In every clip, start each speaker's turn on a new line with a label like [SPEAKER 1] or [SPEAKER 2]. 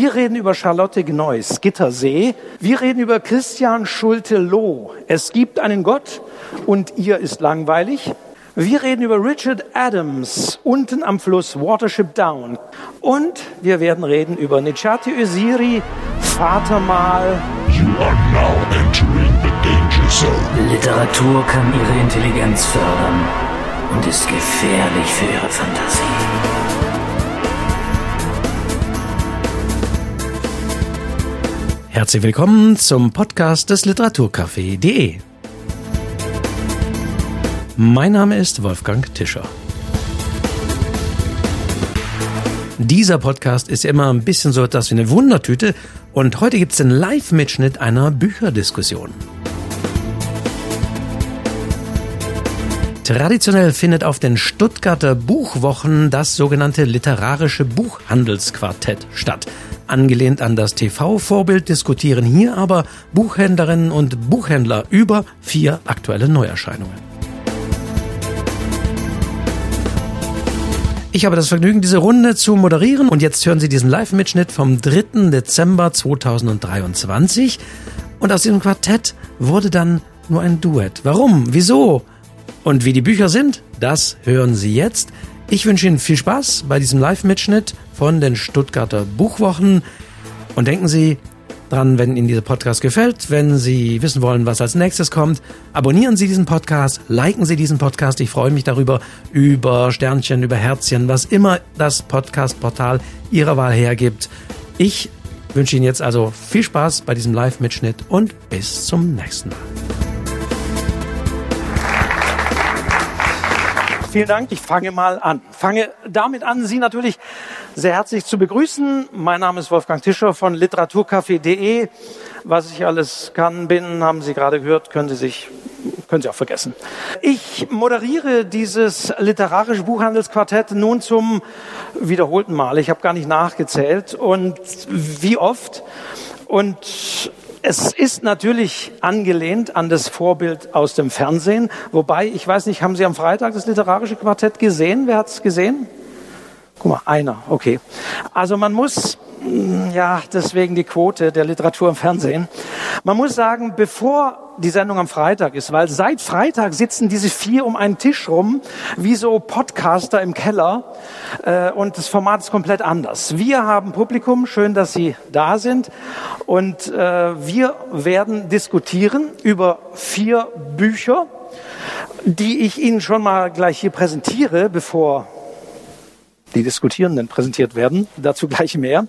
[SPEAKER 1] Wir reden über Charlotte Gneuss, Gittersee. Wir reden über Christian Schulte-Loh. Es gibt einen Gott und ihr ist langweilig. Wir reden über Richard Adams unten am Fluss Watership Down. Und wir werden reden über Nechati Öziri, Vatermal. You are now entering
[SPEAKER 2] the danger zone. Literatur kann ihre Intelligenz fördern und ist gefährlich für ihre Fantasie.
[SPEAKER 3] Herzlich willkommen zum Podcast des Literaturcafé.de. Mein Name ist Wolfgang Tischer. Dieser Podcast ist immer ein bisschen so etwas wie eine Wundertüte und heute gibt es den Live-Mitschnitt einer Bücherdiskussion. Traditionell findet auf den Stuttgarter Buchwochen das sogenannte literarische Buchhandelsquartett statt. Angelehnt an das TV-Vorbild diskutieren hier aber Buchhändlerinnen und Buchhändler über vier aktuelle Neuerscheinungen. Ich habe das Vergnügen, diese Runde zu moderieren und jetzt hören Sie diesen Live-Mitschnitt vom 3. Dezember 2023 und aus diesem Quartett wurde dann nur ein Duett. Warum? Wieso? Und wie die Bücher sind, das hören Sie jetzt. Ich wünsche Ihnen viel Spaß bei diesem Live-Mitschnitt von den Stuttgarter Buchwochen. Und denken Sie dran, wenn Ihnen dieser Podcast gefällt, wenn Sie wissen wollen, was als nächstes kommt, abonnieren Sie diesen Podcast, liken Sie diesen Podcast. Ich freue mich darüber, über Sternchen, über Herzchen, was immer das Podcast-Portal Ihrer Wahl hergibt. Ich wünsche Ihnen jetzt also viel Spaß bei diesem Live-Mitschnitt und bis zum nächsten Mal.
[SPEAKER 1] Vielen Dank. Ich fange mal an. Fange damit an, Sie natürlich sehr herzlich zu begrüßen. Mein Name ist Wolfgang Tischer von literaturcafé.de. Was ich alles kann, bin, haben Sie gerade gehört, können Sie sich können Sie auch vergessen. Ich moderiere dieses literarische Buchhandelsquartett nun zum wiederholten Mal. Ich habe gar nicht nachgezählt und wie oft. Und es ist natürlich angelehnt an das Vorbild aus dem Fernsehen, wobei, ich weiß nicht, haben Sie am Freitag das literarische Quartett gesehen? Wer hat es gesehen? Guck mal, einer, okay. Also man muss hm, ja, deswegen die Quote der Literatur im Fernsehen. Man muss sagen, bevor die Sendung am Freitag ist, weil seit Freitag sitzen diese vier um einen Tisch rum, wie so Podcaster im Keller, äh, und das Format ist komplett anders. Wir haben Publikum, schön, dass Sie da sind, und äh, wir werden diskutieren über vier Bücher, die ich Ihnen schon mal gleich hier präsentiere, bevor die Diskutierenden präsentiert werden. Dazu gleich mehr.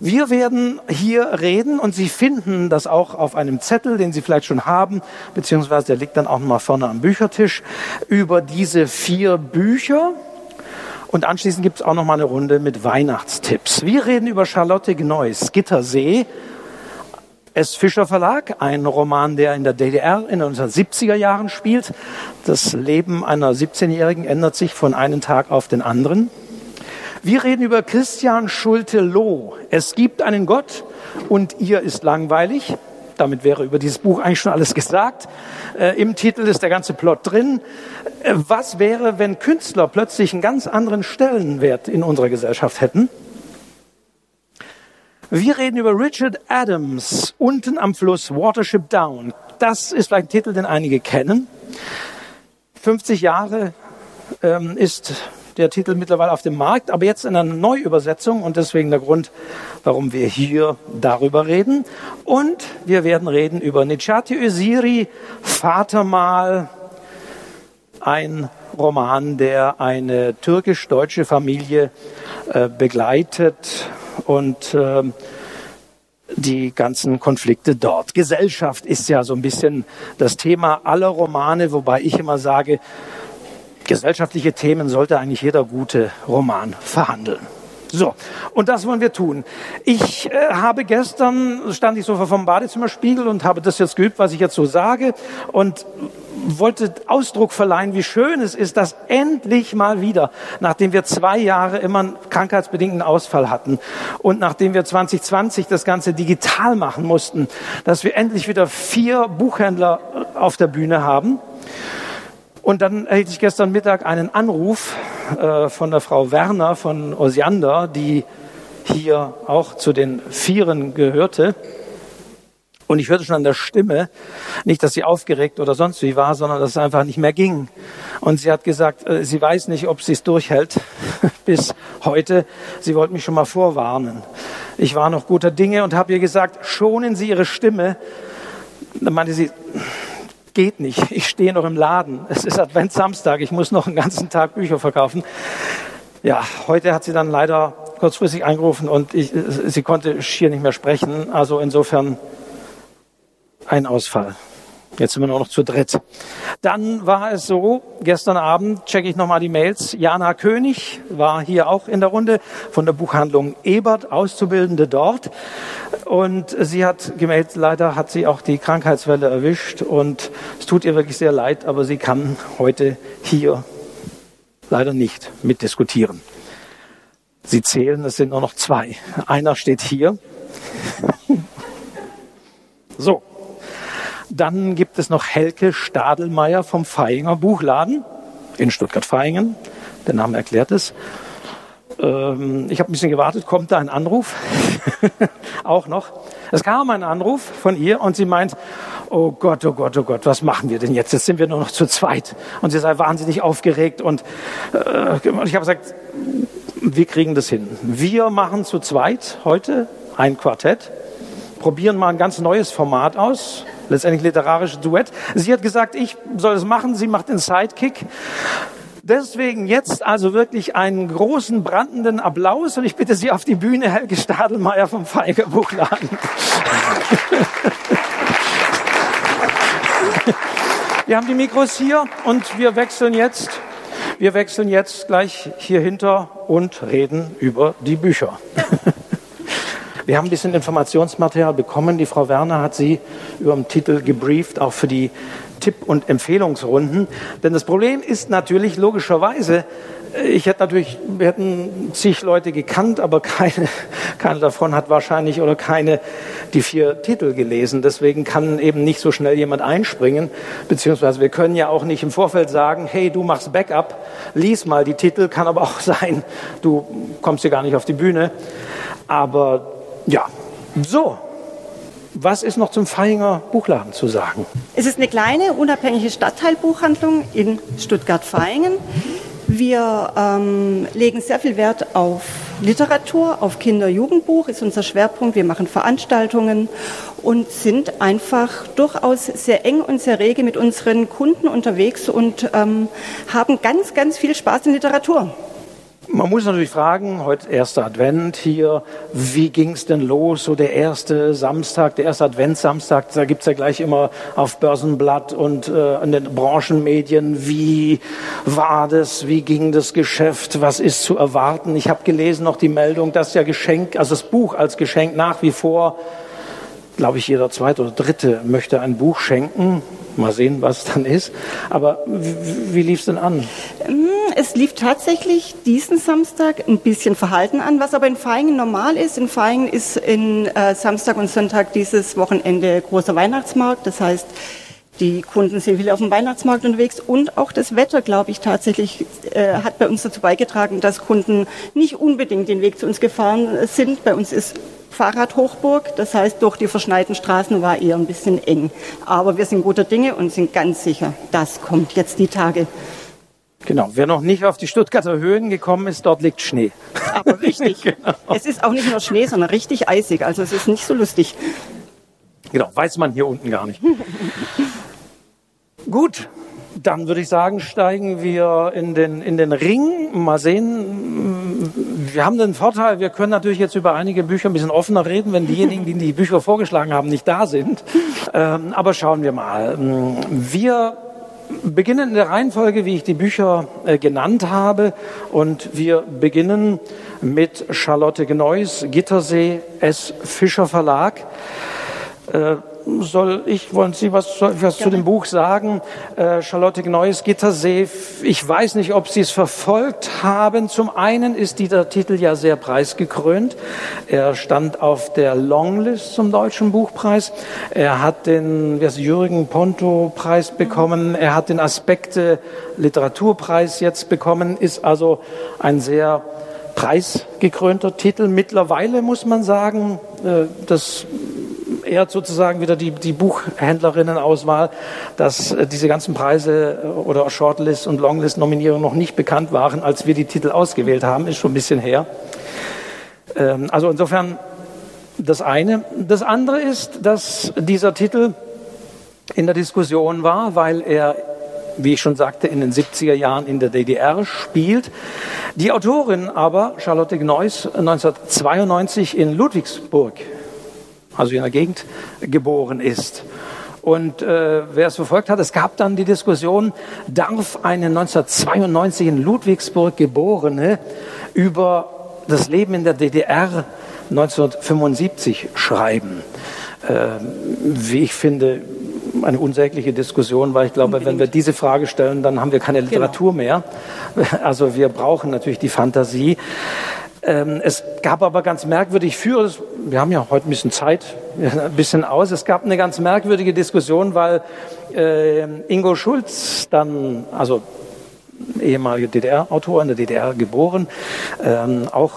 [SPEAKER 1] Wir werden hier reden und Sie finden das auch auf einem Zettel, den Sie vielleicht schon haben, beziehungsweise der liegt dann auch mal vorne am Büchertisch, über diese vier Bücher. Und anschließend gibt es auch noch mal eine Runde mit Weihnachtstipps. Wir reden über Charlotte Gneuss, Gittersee, S. Fischer Verlag, ein Roman, der in der DDR in den 1970er Jahren spielt. Das Leben einer 17-Jährigen ändert sich von einem Tag auf den anderen. Wir reden über Christian Schulte-Loh. Es gibt einen Gott und ihr ist langweilig. Damit wäre über dieses Buch eigentlich schon alles gesagt. Äh, Im Titel ist der ganze Plot drin. Äh, was wäre, wenn Künstler plötzlich einen ganz anderen Stellenwert in unserer Gesellschaft hätten? Wir reden über Richard Adams unten am Fluss Watership Down. Das ist ein Titel, den einige kennen. 50 Jahre ähm, ist der Titel mittlerweile auf dem Markt, aber jetzt in einer Neuübersetzung und deswegen der Grund, warum wir hier darüber reden. Und wir werden reden über Nechati Öziri, Vatermal, ein Roman, der eine türkisch-deutsche Familie äh, begleitet und äh, die ganzen Konflikte dort. Gesellschaft ist ja so ein bisschen das Thema aller Romane, wobei ich immer sage, gesellschaftliche Themen sollte eigentlich jeder gute Roman verhandeln. So, und das wollen wir tun. Ich äh, habe gestern, stand ich so vor vom Badezimmerspiegel und habe das jetzt geübt, was ich jetzt so sage und wollte Ausdruck verleihen, wie schön es ist, dass endlich mal wieder, nachdem wir zwei Jahre immer einen krankheitsbedingten Ausfall hatten und nachdem wir 2020 das Ganze digital machen mussten, dass wir endlich wieder vier Buchhändler auf der Bühne haben und dann erhielt ich gestern Mittag einen Anruf äh, von der Frau Werner von Osiander, die hier auch zu den Vieren gehörte. Und ich hörte schon an der Stimme, nicht, dass sie aufgeregt oder sonst wie war, sondern dass es einfach nicht mehr ging. Und sie hat gesagt, äh, sie weiß nicht, ob sie es durchhält bis heute. Sie wollte mich schon mal vorwarnen. Ich war noch guter Dinge und habe ihr gesagt, schonen Sie Ihre Stimme. Dann meinte sie, geht nicht. Ich stehe noch im Laden. Es ist Adventsamstag. Ich muss noch einen ganzen Tag Bücher verkaufen. Ja, heute hat sie dann leider kurzfristig angerufen und ich, sie konnte schier nicht mehr sprechen. Also insofern ein Ausfall. Jetzt sind wir nur noch zu dritt. Dann war es so, gestern Abend checke ich nochmal die Mails. Jana König war hier auch in der Runde von der Buchhandlung Ebert, Auszubildende dort. Und sie hat gemeldet, leider hat sie auch die Krankheitswelle erwischt und es tut ihr wirklich sehr leid, aber sie kann heute hier leider nicht mitdiskutieren. Sie zählen, es sind nur noch zwei. Einer steht hier. So, dann gibt es noch Helke Stadelmeier vom Feinger Buchladen in Stuttgart-Feingen. Der Name erklärt es. Ähm, ich habe ein bisschen gewartet, kommt da ein Anruf? Auch noch. Es kam ein Anruf von ihr und sie meint, oh Gott, oh Gott, oh Gott, was machen wir denn jetzt? Jetzt sind wir nur noch zu zweit. Und sie sei wahnsinnig aufgeregt und äh, ich habe gesagt, wir kriegen das hin. Wir machen zu zweit heute ein Quartett, probieren mal ein ganz neues Format aus letztendlich literarisches Duett. Sie hat gesagt, ich soll es machen, sie macht den Sidekick. Deswegen jetzt also wirklich einen großen brandenden Applaus und ich bitte Sie auf die Bühne, Helge Stadelmeier vom Feiger Buchladen. Wir haben die Mikros hier und wir wechseln jetzt, wir wechseln jetzt gleich hier hinter und reden über die Bücher. Wir haben ein bisschen Informationsmaterial bekommen. Die Frau Werner hat Sie über den Titel gebrieft, auch für die Tipp- und Empfehlungsrunden. Denn das Problem ist natürlich logischerweise, äh, ich hätte natürlich, wir hätten zig Leute gekannt, aber keine, keine davon hat wahrscheinlich oder keine die vier Titel gelesen. Deswegen kann eben nicht so schnell jemand einspringen. Beziehungsweise wir können ja auch nicht im Vorfeld sagen, hey, du machst Backup, lies mal die Titel. Kann aber auch sein, du kommst hier gar nicht auf die Bühne. Aber ja, so. Was ist noch zum Feinger Buchladen zu sagen?
[SPEAKER 4] Es ist eine kleine, unabhängige Stadtteilbuchhandlung in Stuttgart-Vaihingen. Wir ähm, legen sehr viel Wert auf Literatur, auf Kinder-Jugendbuch ist unser Schwerpunkt. Wir machen Veranstaltungen und sind einfach durchaus sehr eng und sehr rege mit unseren Kunden unterwegs und ähm, haben ganz, ganz viel Spaß in Literatur.
[SPEAKER 1] Man muss natürlich fragen, heute erster Advent hier, wie ging es denn los, so der erste Samstag, der erste Adventssamstag, da gibt's ja gleich immer auf Börsenblatt und äh, in den Branchenmedien, wie war das, wie ging das Geschäft, was ist zu erwarten. Ich habe gelesen noch die Meldung, dass ja Geschenk, also das Buch als Geschenk nach wie vor glaube ich, jeder zweite oder dritte möchte ein Buch schenken. Mal sehen, was dann ist. Aber wie, wie lief es denn an?
[SPEAKER 4] Mm, es lief tatsächlich diesen Samstag ein bisschen verhalten an, was aber in Feingen normal ist. In Feingen ist in äh, Samstag und Sonntag dieses Wochenende großer Weihnachtsmarkt. Das heißt, die Kunden sind wieder auf dem Weihnachtsmarkt unterwegs und auch das Wetter, glaube ich, tatsächlich äh, hat bei uns dazu beigetragen, dass Kunden nicht unbedingt den Weg zu uns gefahren sind. Bei uns ist Fahrradhochburg. Das heißt, durch die verschneiten Straßen war eher ein bisschen eng. Aber wir sind guter Dinge und sind ganz sicher, das kommt jetzt die Tage.
[SPEAKER 1] Genau, wer noch nicht auf die Stuttgarter Höhen gekommen ist, dort liegt Schnee.
[SPEAKER 4] Aber richtig. genau. Es ist auch nicht nur Schnee, sondern richtig eisig. Also es ist nicht so lustig.
[SPEAKER 1] Genau, weiß man hier unten gar nicht. Gut, dann würde ich sagen, steigen wir in den, in den Ring. Mal sehen. Wir haben den Vorteil, wir können natürlich jetzt über einige Bücher ein bisschen offener reden, wenn diejenigen, die die Bücher vorgeschlagen haben, nicht da sind. Ähm, aber schauen wir mal. Wir beginnen in der Reihenfolge, wie ich die Bücher äh, genannt habe. Und wir beginnen mit Charlotte Gneuss, Gittersee, S. Fischer Verlag. Äh, soll ich, wollen Sie was, was zu dem Buch sagen? Äh, Charlotte Gneues Gittersee, ich weiß nicht, ob Sie es verfolgt haben. Zum einen ist dieser Titel ja sehr preisgekrönt. Er stand auf der Longlist zum Deutschen Buchpreis. Er hat den Jürgen Ponto Preis bekommen. Er hat den Aspekte Literaturpreis jetzt bekommen, ist also ein sehr preisgekrönter Titel. Mittlerweile muss man sagen, äh, das ehrt sozusagen wieder die, die Buchhändlerinnenauswahl, dass äh, diese ganzen Preise äh, oder Shortlist- und Longlist-Nominierungen noch nicht bekannt waren, als wir die Titel ausgewählt haben. Ist schon ein bisschen her. Ähm, also insofern das eine. Das andere ist, dass dieser Titel in der Diskussion war, weil er wie ich schon sagte, in den 70er Jahren in der DDR spielt. Die Autorin aber, Charlotte Gneuss, 1992 in Ludwigsburg, also in der Gegend, geboren ist. Und äh, wer es verfolgt hat, es gab dann die Diskussion, darf eine 1992 in Ludwigsburg geborene über das Leben in der DDR 1975 schreiben? Äh, wie ich finde, eine unsägliche Diskussion, weil ich glaube, Unbedingt. wenn wir diese Frage stellen, dann haben wir keine genau. Literatur genau. mehr. Also wir brauchen natürlich die Fantasie. Ähm, es gab aber ganz merkwürdig für, wir haben ja heute ein bisschen Zeit, ein bisschen aus, es gab eine ganz merkwürdige Diskussion, weil äh, Ingo Schulz dann, also ehemaliger DDR-Autor, in der DDR geboren, ähm, auch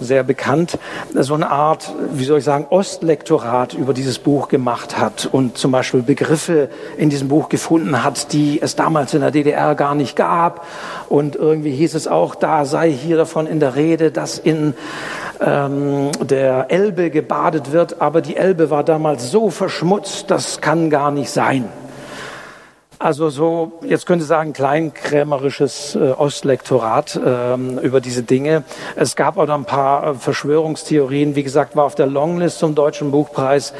[SPEAKER 1] sehr bekannt, so eine Art, wie soll ich sagen, Ostlektorat über dieses Buch gemacht hat und zum Beispiel Begriffe in diesem Buch gefunden hat, die es damals in der DDR gar nicht gab. Und irgendwie hieß es auch, da sei hier davon in der Rede, dass in ähm, der Elbe gebadet wird, aber die Elbe war damals so verschmutzt, das kann gar nicht sein. Also so, jetzt könnte ich sagen, kleinkrämerisches äh, Ostlektorat ähm, über diese Dinge. Es gab auch noch ein paar äh, Verschwörungstheorien. Wie gesagt, war auf der Longlist zum Deutschen Buchpreis.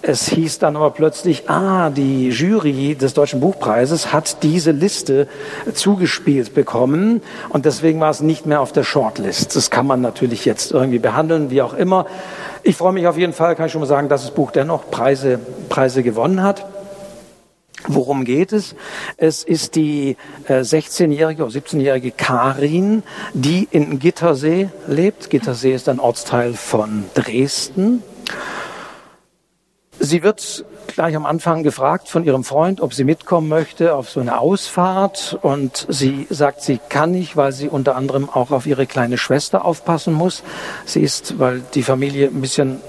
[SPEAKER 1] Es hieß dann aber plötzlich, ah, die Jury des Deutschen Buchpreises hat diese Liste zugespielt bekommen und deswegen war es nicht mehr auf der Shortlist. Das kann man natürlich jetzt irgendwie behandeln, wie auch immer. Ich freue mich auf jeden Fall, kann ich schon mal sagen, dass das Buch dennoch Preise, Preise gewonnen hat. Worum geht es? Es ist die äh, 16-jährige oder 17-jährige Karin, die in Gittersee lebt. Gittersee ist ein Ortsteil von Dresden. Sie wird gleich am Anfang gefragt von ihrem Freund, ob sie mitkommen möchte auf so eine Ausfahrt. Und sie sagt, sie kann nicht, weil sie unter anderem auch auf ihre kleine Schwester aufpassen muss. Sie ist, weil die Familie ein bisschen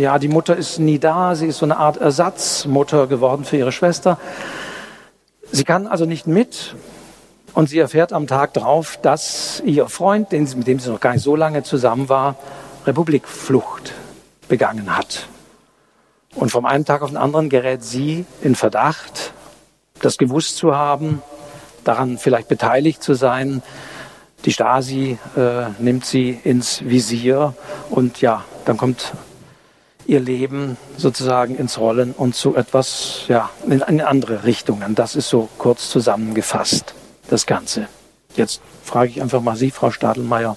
[SPEAKER 1] ja, die Mutter ist nie da, sie ist so eine Art Ersatzmutter geworden für ihre Schwester. Sie kann also nicht mit und sie erfährt am Tag darauf, dass ihr Freund, mit dem sie noch gar nicht so lange zusammen war, Republikflucht begangen hat. Und vom einen Tag auf den anderen gerät sie in Verdacht, das gewusst zu haben, daran vielleicht beteiligt zu sein. Die Stasi äh, nimmt sie ins Visier und ja, dann kommt ihr Leben sozusagen ins Rollen und zu etwas, ja, in, in andere Richtungen. Das ist so kurz zusammengefasst, das Ganze. Jetzt frage ich einfach mal Sie, Frau Stadelmeier,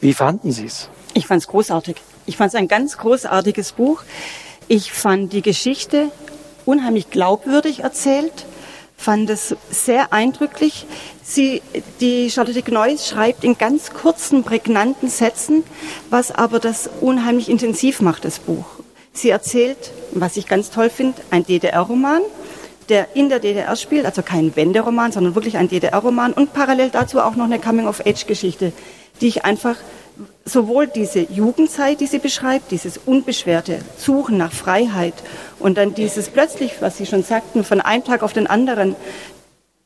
[SPEAKER 1] wie fanden Sie es?
[SPEAKER 4] Ich fand es großartig. Ich fand es ein ganz großartiges Buch. Ich fand die Geschichte unheimlich glaubwürdig erzählt, fand es sehr eindrücklich. Sie, die Charlotte Gneuss schreibt in ganz kurzen, prägnanten Sätzen, was aber das unheimlich intensiv macht, das Buch. Sie erzählt, was ich ganz toll finde, ein DDR-Roman, der in der DDR spielt, also kein Wenderoman, sondern wirklich ein DDR-Roman und parallel dazu auch noch eine Coming-of-Age-Geschichte, die ich einfach sowohl diese Jugendzeit, die sie beschreibt, dieses unbeschwerte Suchen nach Freiheit und dann dieses plötzlich, was Sie schon sagten, von einem Tag auf den anderen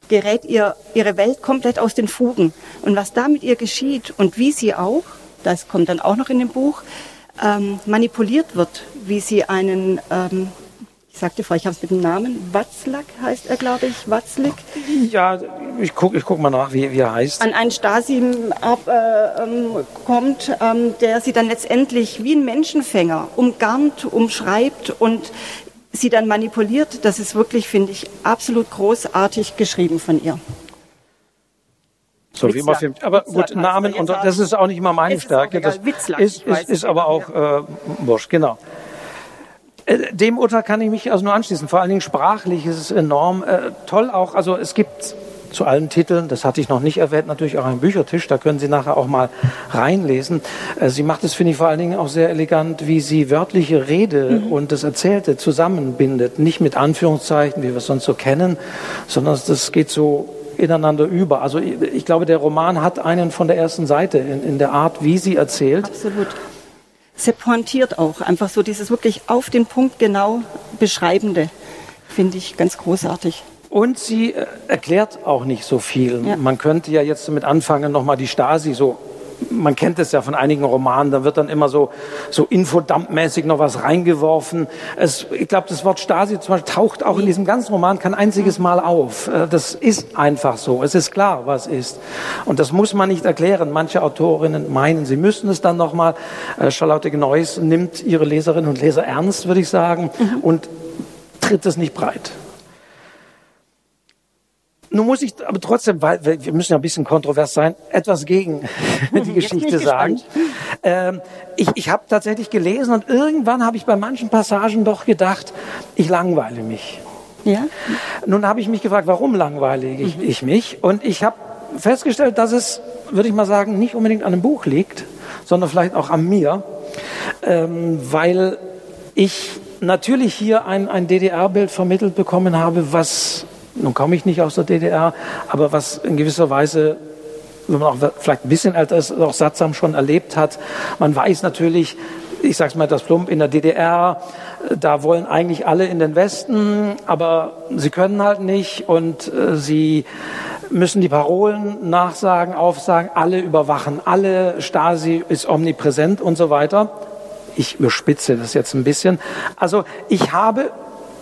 [SPEAKER 4] gerät ihr, ihre Welt komplett aus den Fugen. Und was da mit ihr geschieht und wie sie auch, das kommt dann auch noch in dem Buch, ähm, manipuliert wird, wie sie einen, ähm, ich sagte vorher, ich habe es mit dem Namen, Watzlack heißt er, glaube ich, Watzlik.
[SPEAKER 1] Ja, ich gucke ich guck mal nach, wie, wie er heißt.
[SPEAKER 4] An einen Stasi ab, äh, ähm, kommt, ähm, der sie dann letztendlich wie ein Menschenfänger umgarnt, umschreibt und sie dann manipuliert, das ist wirklich, finde ich, absolut großartig geschrieben von ihr.
[SPEAKER 1] So wie man filmt. Aber gut, Namen und das ist auch nicht immer meine Stärke. Das ist, ist, ist aber auch äh, wurscht, genau. Äh, dem Urteil kann ich mich also nur anschließen. Vor allen Dingen sprachlich ist es enorm äh, toll auch. Also es gibt zu allen Titeln. Das hatte ich noch nicht erwähnt, natürlich auch ein Büchertisch. Da können Sie nachher auch mal reinlesen. Äh, sie macht es, finde ich, vor allen Dingen auch sehr elegant, wie sie wörtliche Rede mhm. und das Erzählte zusammenbindet. Nicht mit Anführungszeichen, wie wir es sonst so kennen, sondern das geht so ineinander über. Also ich, ich glaube, der Roman hat einen von der ersten Seite in, in der Art, wie sie erzählt.
[SPEAKER 4] Absolut. Sehr pointiert auch. Einfach so dieses wirklich auf den Punkt genau Beschreibende. Finde ich ganz großartig.
[SPEAKER 1] Und sie äh, erklärt auch nicht so viel.
[SPEAKER 4] Ja.
[SPEAKER 1] Man könnte ja jetzt damit anfangen, nochmal die Stasi so man kennt es ja von einigen Romanen, da wird dann immer so, so infodumpmäßig noch was reingeworfen. Es, ich glaube, das Wort Stasi zum Beispiel taucht auch in diesem ganzen Roman kein einziges Mal auf. Äh, Das ist einfach so. Es ist klar, was ist. Und das muss man nicht erklären. Manche Autorinnen meinen, sie müssen es dann nochmal. Äh, Charlotte Gneuss nimmt ihre Leserinnen und Leser ernst, würde ich sagen, und tritt es nicht breit. Nun muss ich aber trotzdem, weil wir müssen ja ein bisschen kontrovers sein, etwas gegen die Geschichte
[SPEAKER 4] ich
[SPEAKER 1] sagen. Ähm, ich ich habe tatsächlich gelesen und irgendwann habe ich bei manchen Passagen doch gedacht, ich langweile mich.
[SPEAKER 4] Ja?
[SPEAKER 1] Nun habe ich mich gefragt, warum langweile ich, ich mich? Und ich habe festgestellt, dass es, würde ich mal sagen, nicht unbedingt an dem Buch liegt, sondern vielleicht auch an mir, ähm, weil ich natürlich hier ein, ein DDR-Bild vermittelt bekommen habe, was, nun komme ich nicht aus der DDR, aber was in gewisser Weise wenn man auch vielleicht ein bisschen älter ist, auch Satzam schon erlebt hat. Man weiß natürlich, ich sage es mal das plump, in der DDR, da wollen eigentlich alle in den Westen, aber sie können halt nicht und äh, sie müssen die Parolen nachsagen, aufsagen, alle überwachen, alle, Stasi ist omnipräsent und so weiter. Ich überspitze das jetzt ein bisschen. Also ich habe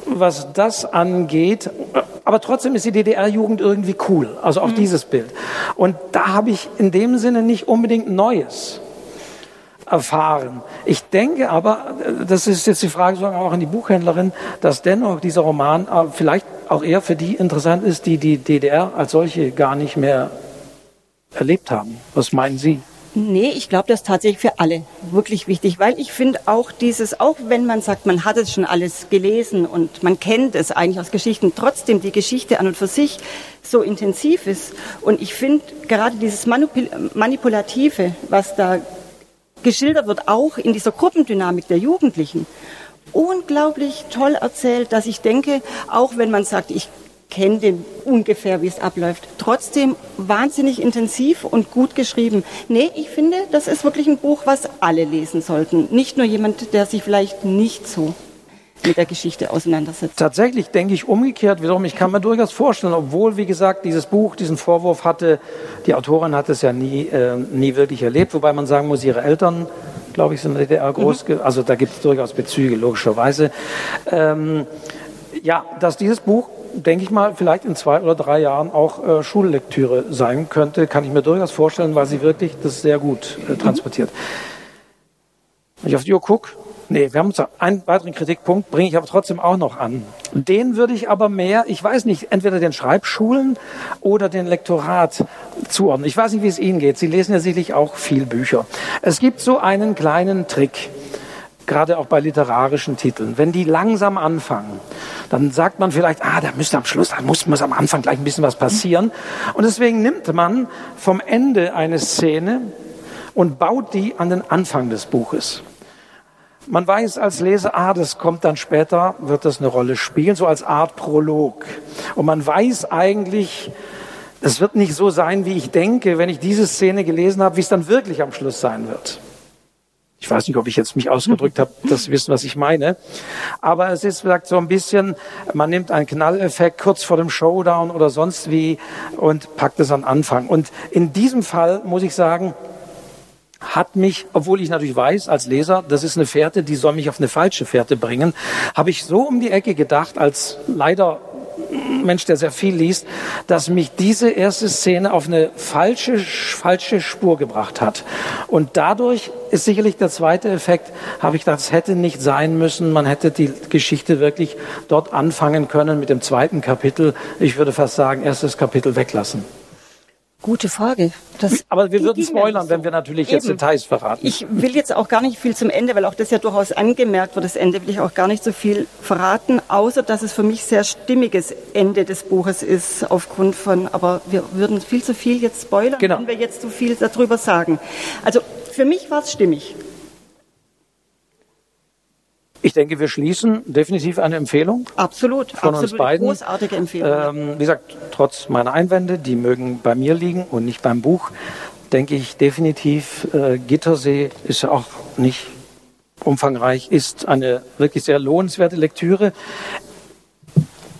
[SPEAKER 1] was das angeht. Aber trotzdem ist die DDR-Jugend irgendwie cool. Also auch dieses Bild. Und da habe ich in dem Sinne nicht unbedingt Neues erfahren. Ich denke aber, das ist jetzt die Frage sogar auch an die Buchhändlerin, dass dennoch dieser Roman äh, vielleicht auch eher für die interessant ist, die die DDR als solche gar nicht mehr erlebt haben. Was meinen Sie?
[SPEAKER 4] Nee, ich glaube, das ist tatsächlich für alle wirklich wichtig, weil ich finde auch dieses, auch wenn man sagt, man hat es schon alles gelesen und man kennt es eigentlich aus Geschichten, trotzdem die Geschichte an und für sich so intensiv ist. Und ich finde gerade dieses Manipul Manipulative, was da geschildert wird, auch in dieser Gruppendynamik der Jugendlichen, unglaublich toll erzählt, dass ich denke, auch wenn man sagt, ich kenne den ungefähr, wie es abläuft. Trotzdem wahnsinnig intensiv und gut geschrieben. Nee, ich finde, das ist wirklich ein Buch, was alle lesen sollten. Nicht nur jemand, der sich vielleicht nicht so mit der Geschichte auseinandersetzt.
[SPEAKER 1] Tatsächlich denke ich umgekehrt wiederum. Ich kann mir durchaus vorstellen, obwohl, wie gesagt, dieses Buch diesen Vorwurf hatte, die Autorin hat es ja nie, äh, nie wirklich erlebt, wobei man sagen muss, ihre Eltern, glaube ich, sind in der DDR groß, mhm. also da gibt es durchaus Bezüge, logischerweise. Ähm, ja, dass dieses Buch denke ich mal, vielleicht in zwei oder drei Jahren auch äh, Schullektüre sein könnte, kann ich mir durchaus vorstellen, weil sie wirklich das sehr gut äh, transportiert. Wenn ich auf die Uhr gucke, nee, wir haben uns einen weiteren Kritikpunkt, bringe ich aber trotzdem auch noch an. Den würde ich aber mehr, ich weiß nicht, entweder den Schreibschulen oder den Lektorat zuordnen. Ich weiß nicht, wie es Ihnen geht. Sie lesen ja sicherlich auch viel Bücher. Es gibt so einen kleinen Trick gerade auch bei literarischen Titeln, wenn die langsam anfangen, dann sagt man vielleicht, ah, da müsste am Schluss, da muss, muss am Anfang gleich ein bisschen was passieren. Und deswegen nimmt man vom Ende eine Szene und baut die an den Anfang des Buches. Man weiß als Leser, ah, das kommt dann später, wird das eine Rolle spielen, so als Art Prolog. Und man weiß eigentlich, es wird nicht so sein, wie ich denke, wenn ich diese Szene gelesen habe, wie es dann wirklich am Schluss sein wird. Ich weiß nicht, ob ich jetzt mich ausgedrückt habe, Sie wissen, was ich meine. Aber es ist vielleicht so ein bisschen, man nimmt einen Knalleffekt kurz vor dem Showdown oder sonst wie und packt es an Anfang. Und in diesem Fall muss ich sagen, hat mich, obwohl ich natürlich weiß als Leser, das ist eine Fährte, die soll mich auf eine falsche Fährte bringen, habe ich so um die Ecke gedacht, als leider Mensch, der sehr viel liest, dass mich diese erste Szene auf eine falsche, falsche Spur gebracht hat. Und dadurch ist sicherlich der zweite Effekt, habe ich gedacht, es hätte nicht sein müssen. Man hätte die Geschichte wirklich dort anfangen können mit dem zweiten Kapitel. Ich würde fast sagen, erstes Kapitel weglassen.
[SPEAKER 4] Gute Frage.
[SPEAKER 1] Das Aber wir würden spoilern, so. wenn wir natürlich Eben. jetzt Details verraten.
[SPEAKER 4] Ich will jetzt auch gar nicht viel zum Ende, weil auch das ja durchaus angemerkt wird. Das Ende will ich auch gar nicht so viel verraten, außer dass es für mich sehr stimmiges Ende des Buches ist, aufgrund von, aber wir würden viel zu viel jetzt spoilern, genau. wenn wir jetzt zu viel darüber sagen. Also für mich war es stimmig.
[SPEAKER 1] Ich denke, wir schließen definitiv eine Empfehlung.
[SPEAKER 4] Absolut,
[SPEAKER 1] von
[SPEAKER 4] absolut
[SPEAKER 1] uns beiden.
[SPEAKER 4] großartige Empfehlung.
[SPEAKER 1] Ähm, wie gesagt, trotz meiner Einwände, die mögen bei mir liegen und nicht beim Buch, denke ich definitiv, äh, Gittersee ist ja auch nicht umfangreich, ist eine wirklich sehr lohnenswerte Lektüre.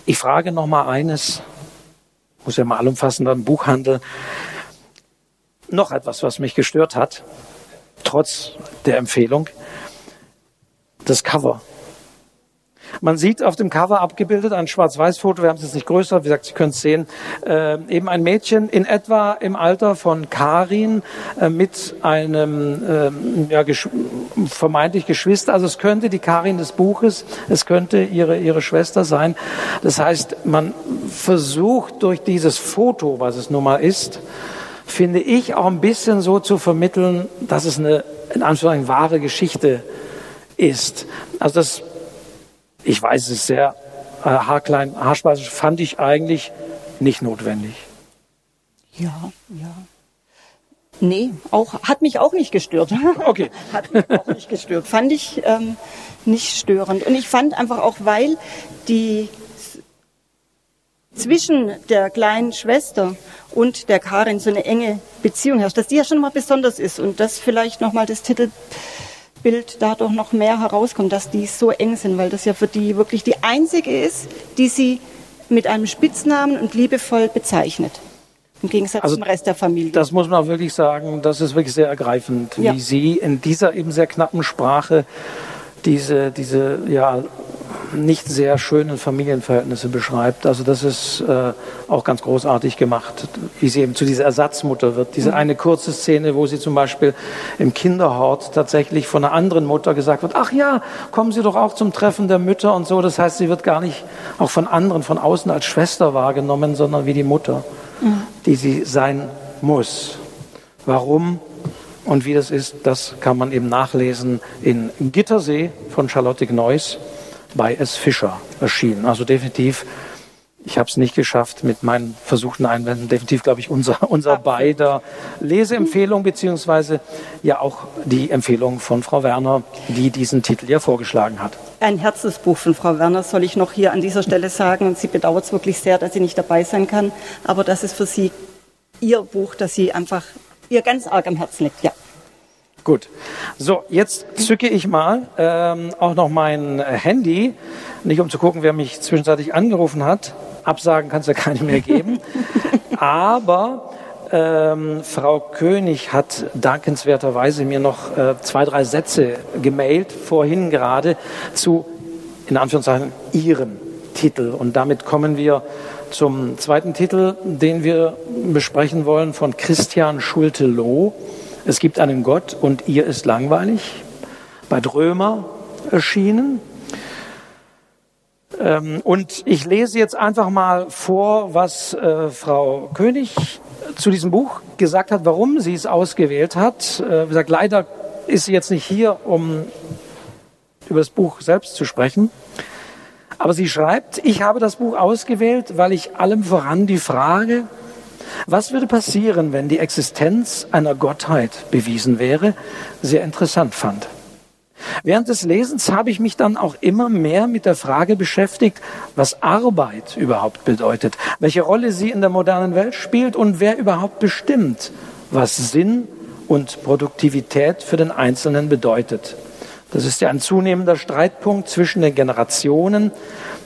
[SPEAKER 1] Ich frage noch mal eines, muss ja mal allumfassender im Buchhandel. Noch etwas, was mich gestört hat, trotz der Empfehlung, das Cover. Man sieht auf dem Cover abgebildet ein Schwarz-Weiß-Foto, wir haben es jetzt nicht größer, wie gesagt, Sie können es sehen, äh, eben ein Mädchen in etwa im Alter von Karin äh, mit einem ähm, ja, gesch vermeintlich Geschwister. Also es könnte die Karin des Buches, es könnte ihre, ihre Schwester sein. Das heißt, man versucht durch dieses Foto, was es nun mal ist, finde ich auch ein bisschen so zu vermitteln, dass es eine in Anführungszeichen wahre Geschichte ist. Also das ich weiß, es ist sehr äh, haarklein, haarspeisig, fand ich eigentlich nicht notwendig.
[SPEAKER 4] Ja, ja. Nee, auch, hat mich auch nicht gestört.
[SPEAKER 1] Okay.
[SPEAKER 4] hat mich auch nicht gestört. Fand ich ähm, nicht störend. Und ich fand einfach auch, weil die zwischen der kleinen Schwester und der Karin so eine enge Beziehung herrscht, dass die ja schon mal besonders ist und das vielleicht nochmal das Titel Bild dadurch noch mehr herauskommt, dass die so eng sind, weil das ja für die wirklich die einzige ist, die sie mit einem Spitznamen und liebevoll bezeichnet. Im Gegensatz
[SPEAKER 1] Also,
[SPEAKER 4] zum Rest der Familie.
[SPEAKER 1] Das muss man auch wirklich sagen, das ist wirklich sehr ergreifend,
[SPEAKER 4] Ja.
[SPEAKER 1] wie sie in dieser eben sehr knappen Sprache diese, diese ja, nicht sehr schönen Familienverhältnisse beschreibt. Also das ist äh, auch ganz großartig gemacht, wie sie eben zu dieser Ersatzmutter wird. Diese eine kurze Szene, wo sie zum Beispiel im Kinderhort tatsächlich von einer anderen Mutter gesagt wird, ach ja, kommen Sie doch auch zum Treffen der Mütter und so. Das heißt, sie wird gar nicht auch von anderen, von außen als Schwester wahrgenommen, sondern wie die Mutter, die sie sein muss. Warum und wie das ist, das kann man eben nachlesen in Gittersee von Charlotte Gneuss bei S. Fischer erschienen. Also definitiv, ich habe es nicht geschafft mit meinen versuchten Einwänden, definitiv, glaube ich, unser, unser beider Leseempfehlung, beziehungsweise ja auch die Empfehlung von Frau Werner, die diesen Titel ja vorgeschlagen hat.
[SPEAKER 4] Ein Herzensbuch von Frau Werner soll ich noch hier an dieser Stelle sagen. Und sie bedauert es wirklich sehr, dass sie nicht dabei sein kann. Aber das ist für sie ihr Buch, das sie einfach ihr ganz arg am Herzen liegt. Ja.
[SPEAKER 1] Gut. So, jetzt zücke ich mal ähm, auch noch mein Handy, nicht um zu gucken, wer mich zwischenzeitlich angerufen hat. Absagen kann es ja keine mehr geben. Aber ähm, Frau König hat dankenswerterweise mir noch äh, zwei, drei Sätze gemailt, vorhin gerade, zu, in Anführungszeichen, ihrem Titel. Und damit kommen wir zum zweiten Titel, den wir besprechen wollen, von Christian Schulte-Loh. Es gibt einen Gott und ihr ist langweilig. Bei Drömer erschienen. Ähm, und ich lese jetzt einfach mal vor, was äh, Frau König zu diesem Buch gesagt hat, warum sie es ausgewählt hat. Äh, wie gesagt, leider ist sie jetzt nicht hier, um über das Buch selbst zu sprechen. Aber sie schreibt, ich habe das Buch ausgewählt, weil ich allem voran die Frage, was würde passieren, wenn die Existenz einer Gottheit bewiesen wäre, sehr interessant fand. Während des Lesens habe ich mich dann auch immer mehr mit der Frage beschäftigt, was Arbeit überhaupt bedeutet, welche Rolle sie in der modernen Welt spielt und wer überhaupt bestimmt, was Sinn und Produktivität für den Einzelnen bedeutet. Das ist ja ein zunehmender Streitpunkt zwischen den Generationen,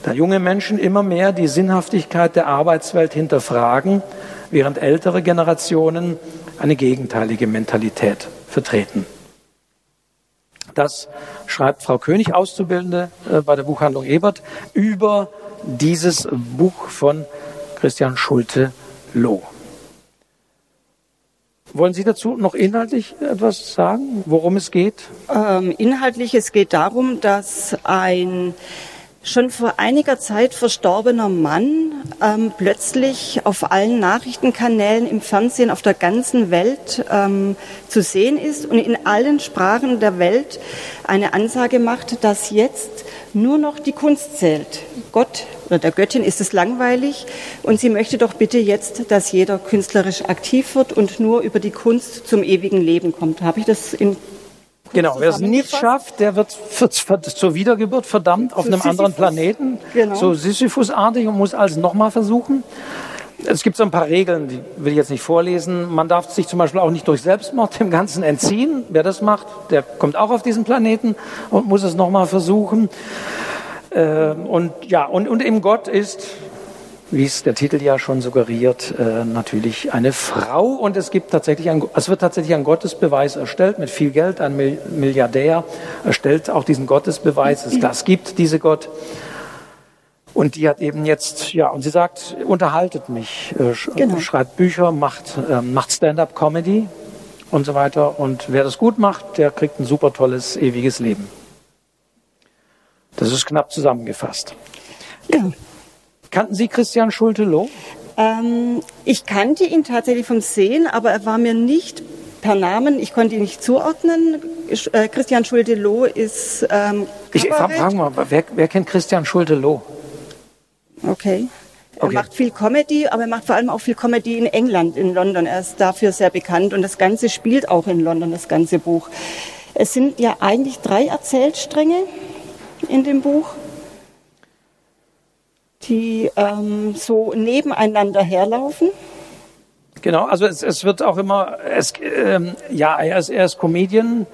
[SPEAKER 1] da junge Menschen immer mehr die Sinnhaftigkeit der Arbeitswelt hinterfragen, während ältere Generationen eine gegenteilige Mentalität vertreten. Das schreibt Frau König, Auszubildende äh, bei der Buchhandlung Ebert, über dieses Buch von Christian Schulte-Loh. Wollen Sie dazu noch inhaltlich etwas sagen, worum es geht?
[SPEAKER 4] Ähm, inhaltlich, es geht darum, dass ein schon vor einiger Zeit verstorbener Mann ähm, plötzlich auf allen Nachrichtenkanälen im Fernsehen auf der ganzen Welt ähm, zu sehen ist und in allen Sprachen der Welt eine Ansage macht, dass jetzt nur noch die Kunst zählt. Gott oder der Göttin ist es langweilig und sie möchte doch bitte jetzt, dass jeder künstlerisch aktiv wird und nur über die Kunst zum ewigen Leben kommt. Habe ich das in
[SPEAKER 1] Genau, wer es nicht schafft, der wird, wird, wird zur Wiedergeburt verdammt auf einem anderen
[SPEAKER 4] Sisyphus.
[SPEAKER 1] Planeten,
[SPEAKER 4] Genau.
[SPEAKER 1] so Sisyphus-artig und muss alles nochmal versuchen. Es gibt so ein paar Regeln, die will ich jetzt nicht vorlesen. Man darf sich zum Beispiel auch nicht durch Selbstmord dem Ganzen entziehen. Wer das macht, der kommt auch auf diesen Planeten und muss es nochmal versuchen. Ähm, Und ja, und, und eben Gott ist, wie es der Titel ja schon suggeriert, äh, natürlich eine Frau. Und es gibt tatsächlich ein, es wird tatsächlich ein Gottesbeweis erstellt mit viel Geld. Ein Mil- Milliardär erstellt auch diesen Gottesbeweis. Es, das gibt diese Gott. Und die hat eben jetzt, ja, und sie sagt, unterhaltet mich, äh, sch
[SPEAKER 4] Genau.
[SPEAKER 1] schreibt Bücher, macht, ähm, macht Stand-up-Comedy und so weiter. Und wer das gut macht, der kriegt ein super tolles, ewiges Leben. Das ist knapp zusammengefasst.
[SPEAKER 4] Ja.
[SPEAKER 1] Kannten Sie Christian Schulte-Loh?
[SPEAKER 4] Ähm, ich kannte ihn tatsächlich vom Sehen, aber er war mir nicht per Namen, ich konnte ihn nicht zuordnen. Äh, Christian Schulte-Loh ist ähm,
[SPEAKER 1] Ich frage mal, wer, wer kennt Christian Schulte-Loh?
[SPEAKER 4] Okay. Er
[SPEAKER 1] Okay.
[SPEAKER 4] macht viel Comedy, aber er macht vor allem auch viel Comedy in England, in London. Er ist dafür sehr bekannt und das Ganze spielt auch in London, das ganze Buch. Es sind ja eigentlich drei Erzählstränge in dem Buch, die ähm, so nebeneinander herlaufen.
[SPEAKER 1] Genau, also es, es wird auch immer, es, ähm, ja, er ist, er ist Comedian,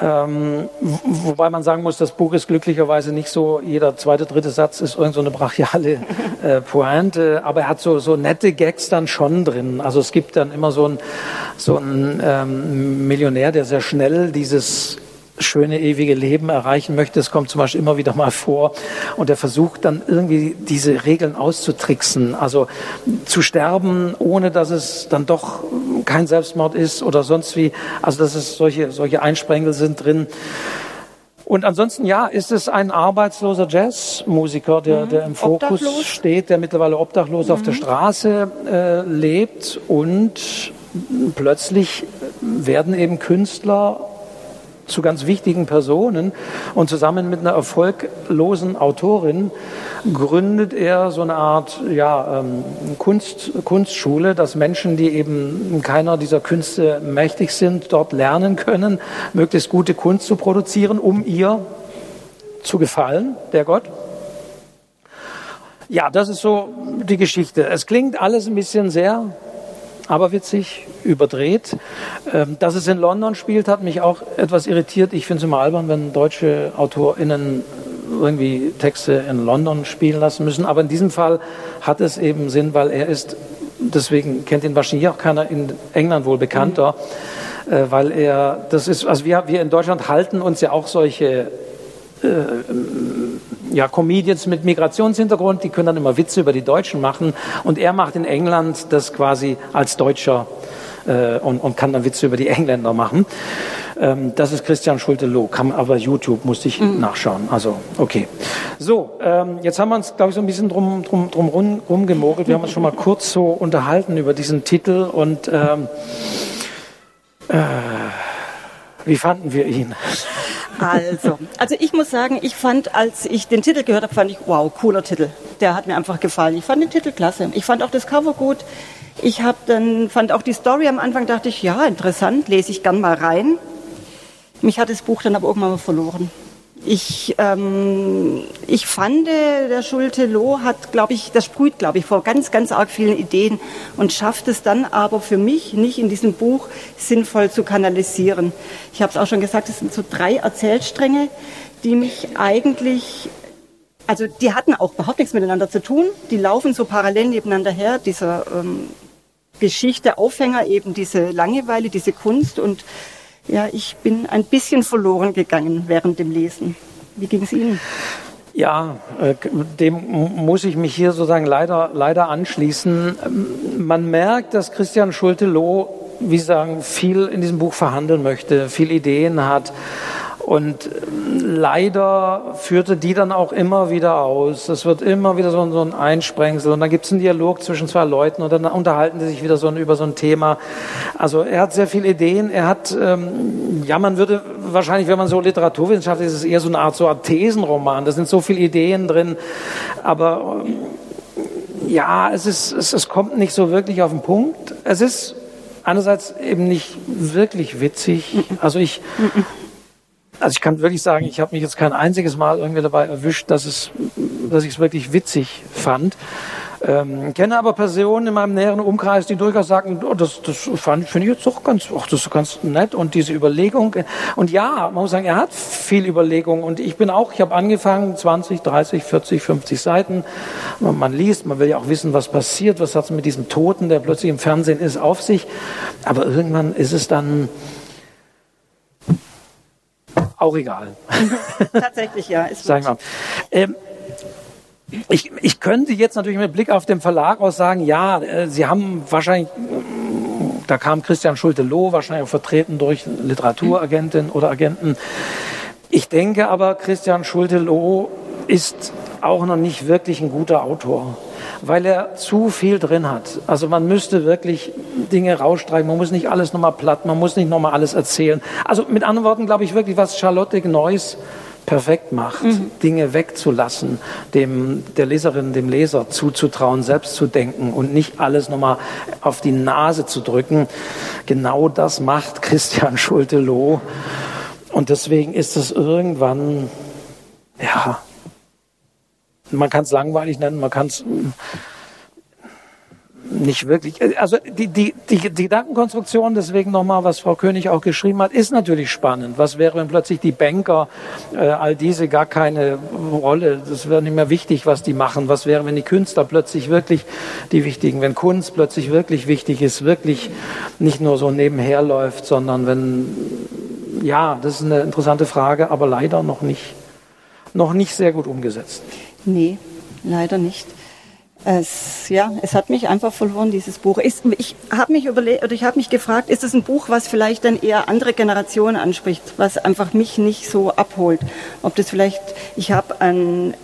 [SPEAKER 1] ähm, wo- wobei man sagen muss, das Buch ist glücklicherweise nicht so, jeder zweite, dritte Satz ist irgend so eine brachiale äh, Pointe, aber er hat so, so nette Gags dann schon drin. Also es gibt dann immer so einen so ähm, Millionär, der sehr schnell dieses schöne ewige Leben erreichen möchte. Es kommt zum Beispiel immer wieder mal vor und er versucht dann irgendwie diese Regeln auszutricksen. Also zu sterben, ohne dass es dann doch kein Selbstmord ist oder sonst wie. Also dass es solche, solche Einsprengel sind drin. Und ansonsten, ja, ist es ein arbeitsloser Jazzmusiker, der, der im Fokus
[SPEAKER 4] Obdachlos.
[SPEAKER 1] steht, der mittlerweile obdachlos auf der Straße äh, lebt und plötzlich werden eben Künstler zu ganz wichtigen Personen und zusammen mit einer erfolglosen Autorin gründet er so eine Art ja, ähm, Kunst, Kunstschule, dass Menschen, die eben keiner dieser Künste mächtig sind, dort lernen können, möglichst gute Kunst zu produzieren, um ihr zu gefallen, der Gott. Ja, das ist so die Geschichte. Es klingt alles ein bisschen sehr aberwitzig, überdreht. Ähm, Dass es in London spielt, hat mich auch etwas irritiert. Ich finde es immer albern, wenn deutsche AutorInnen irgendwie Texte in London spielen lassen müssen. Aber in diesem Fall hat es eben Sinn, weil er ist, deswegen kennt ihn wahrscheinlich auch keiner in England wohl bekannter, äh, weil er, das ist, also wir, wir in Deutschland halten uns ja auch solche ja, Comedians mit Migrationshintergrund, die können dann immer Witze über die Deutschen machen. Und er macht in England das quasi als Deutscher äh, und, und kann dann Witze über die Engländer machen. Ähm, das ist Christian Schulte-Loh, kam aber YouTube, musste ich nachschauen. Also, okay. So, ähm, jetzt haben wir uns, glaube ich, so ein bisschen drum, drum, drum rum, rumgemogelt. Wir haben uns schon mal kurz so unterhalten über diesen Titel und ähm, äh, wie fanden wir ihn?
[SPEAKER 4] Also, also ich muss sagen, ich fand, als ich den Titel gehört habe, fand ich, wow, cooler Titel. Der hat mir einfach gefallen. Ich fand den Titel klasse. Ich fand auch das Cover gut. Ich habe dann, fand auch die Story am Anfang, dachte ich, ja, interessant, lese ich gern mal rein. Mich hat das Buch dann aber irgendwann mal verloren. Ich, ähm, ich fand, äh, der Schulte Loh hat, glaube ich, das sprüht, glaube ich, vor ganz, ganz arg vielen Ideen und schafft es dann aber für mich nicht in diesem Buch sinnvoll zu kanalisieren. Ich habe es auch schon gesagt, es sind so drei Erzählstränge, die mich eigentlich also die hatten auch überhaupt nichts miteinander zu tun. Die laufen so parallel nebeneinander her. Dieser ähm, Geschichte, Aufhänger eben diese Langeweile, diese Kunst. Und ja, ich bin ein bisschen verloren gegangen während dem Lesen. Wie ging es Ihnen?
[SPEAKER 1] Ja, äh, dem muss ich mich hier sozusagen leider, leider anschließen. Ähm, Man merkt, dass Christian Schulte-Loh, wie Sie sagen, viel in diesem Buch verhandeln möchte, viel Ideen hat. Und ähm, leider führte die dann auch immer wieder aus. Es wird immer wieder so ein, Einsprengsel und dann gibt es einen Dialog zwischen zwei Leuten und dann unterhalten die sich wieder so über so ein Thema. Also er hat sehr viele Ideen. Er hat, ähm, ja, man würde wahrscheinlich, wenn man so Literaturwissenschaft ist, ist es eher so eine Art so Art Thesenroman. Da sind so viele Ideen drin, aber ähm, ja, es ist, es, es kommt nicht so wirklich auf den Punkt. Es ist einerseits eben nicht wirklich witzig. Also ich Also ich kann wirklich sagen, ich habe mich jetzt kein einziges Mal irgendwie dabei erwischt, dass es, dass ich es wirklich witzig fand. Ähm, kenne aber Personen in meinem näheren Umkreis, die durchaus sagen, oh, das, das finde ich jetzt doch ganz, ach, das ist ganz nett und diese Überlegung. Und ja, man muss sagen, er hat viel Überlegung und ich bin auch, ich habe angefangen, 20, 30, 40, 50 Seiten. Man liest, man will ja auch wissen, was passiert, was hat es mit diesem Toten, der plötzlich im Fernsehen ist, auf sich. Aber irgendwann ist es dann, auch egal.
[SPEAKER 4] Tatsächlich, ja.
[SPEAKER 1] Ist Sagen wir. Ähm, ich, ich könnte jetzt natürlich mit Blick auf den Verlag aus sagen, ja, äh, Sie haben wahrscheinlich, da kam Christian Schulte-Loh, wahrscheinlich auch vertreten durch Literaturagentin oder Agenten. Ich denke aber, Christian Schulte-Loh ist auch noch nicht wirklich ein guter Autor, weil er zu viel drin hat. Also man müsste wirklich Dinge rausstreichen, man muss nicht alles nochmal platt, man muss nicht nochmal alles erzählen. Also mit anderen Worten glaube ich wirklich, was Charlotte Gneuss perfekt macht, mhm. Dinge wegzulassen, dem, der Leserin, dem Leser zuzutrauen, selbst zu denken und nicht alles nochmal auf die Nase zu drücken. Genau das macht Christian Schulte-Loh. Und deswegen ist es irgendwann, ja, man kann es langweilig nennen, man kann es nicht wirklich. Also die, die, die, die Gedankenkonstruktion, deswegen nochmal, was Frau König auch geschrieben hat, ist natürlich spannend. Was wäre, wenn plötzlich die Banker, äh, all diese gar keine Rolle, das wäre nicht mehr wichtig, was die machen. Was wäre, wenn die Künstler plötzlich wirklich die wichtigen, wenn Kunst plötzlich wirklich wichtig ist, wirklich nicht nur so nebenher läuft, sondern wenn, ja, das ist eine interessante Frage, aber leider noch nicht, noch nicht sehr gut umgesetzt.
[SPEAKER 4] Nee, leider nicht. Es, ja, es hat mich einfach verloren, dieses Buch. Ich, ich habe mich überlegt, oder ich habe mich gefragt, ist es ein Buch, was vielleicht dann eher andere Generationen anspricht, was einfach mich nicht so abholt? Ob das vielleicht, ich habe ähm,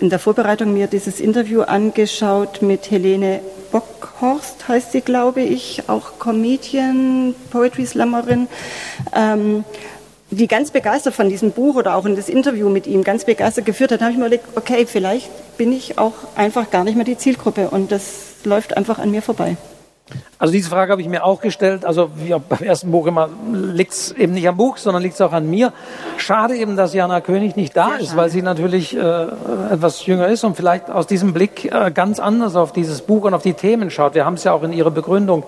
[SPEAKER 4] in der Vorbereitung mir dieses Interview angeschaut mit Helene Bockhorst, heißt sie, glaube ich, auch Comedian, Poetry Slammerin. Ähm, die ganz begeistert von diesem Buch oder auch in das Interview mit ihm ganz begeistert geführt hat, habe ich mir überlegt, okay, vielleicht bin ich auch einfach gar nicht mehr die Zielgruppe und das läuft einfach an mir vorbei.
[SPEAKER 1] Also diese Frage habe ich mir auch gestellt. Also wie beim ersten Buch immer liegt es eben nicht am Buch, sondern liegt es auch an mir. Schade eben, dass Jana König nicht da Sehr ist, schade. weil sie natürlich äh, etwas jünger ist und vielleicht aus diesem Blick äh, ganz anders auf dieses Buch und auf die Themen schaut. Wir haben es ja auch in ihrer Begründung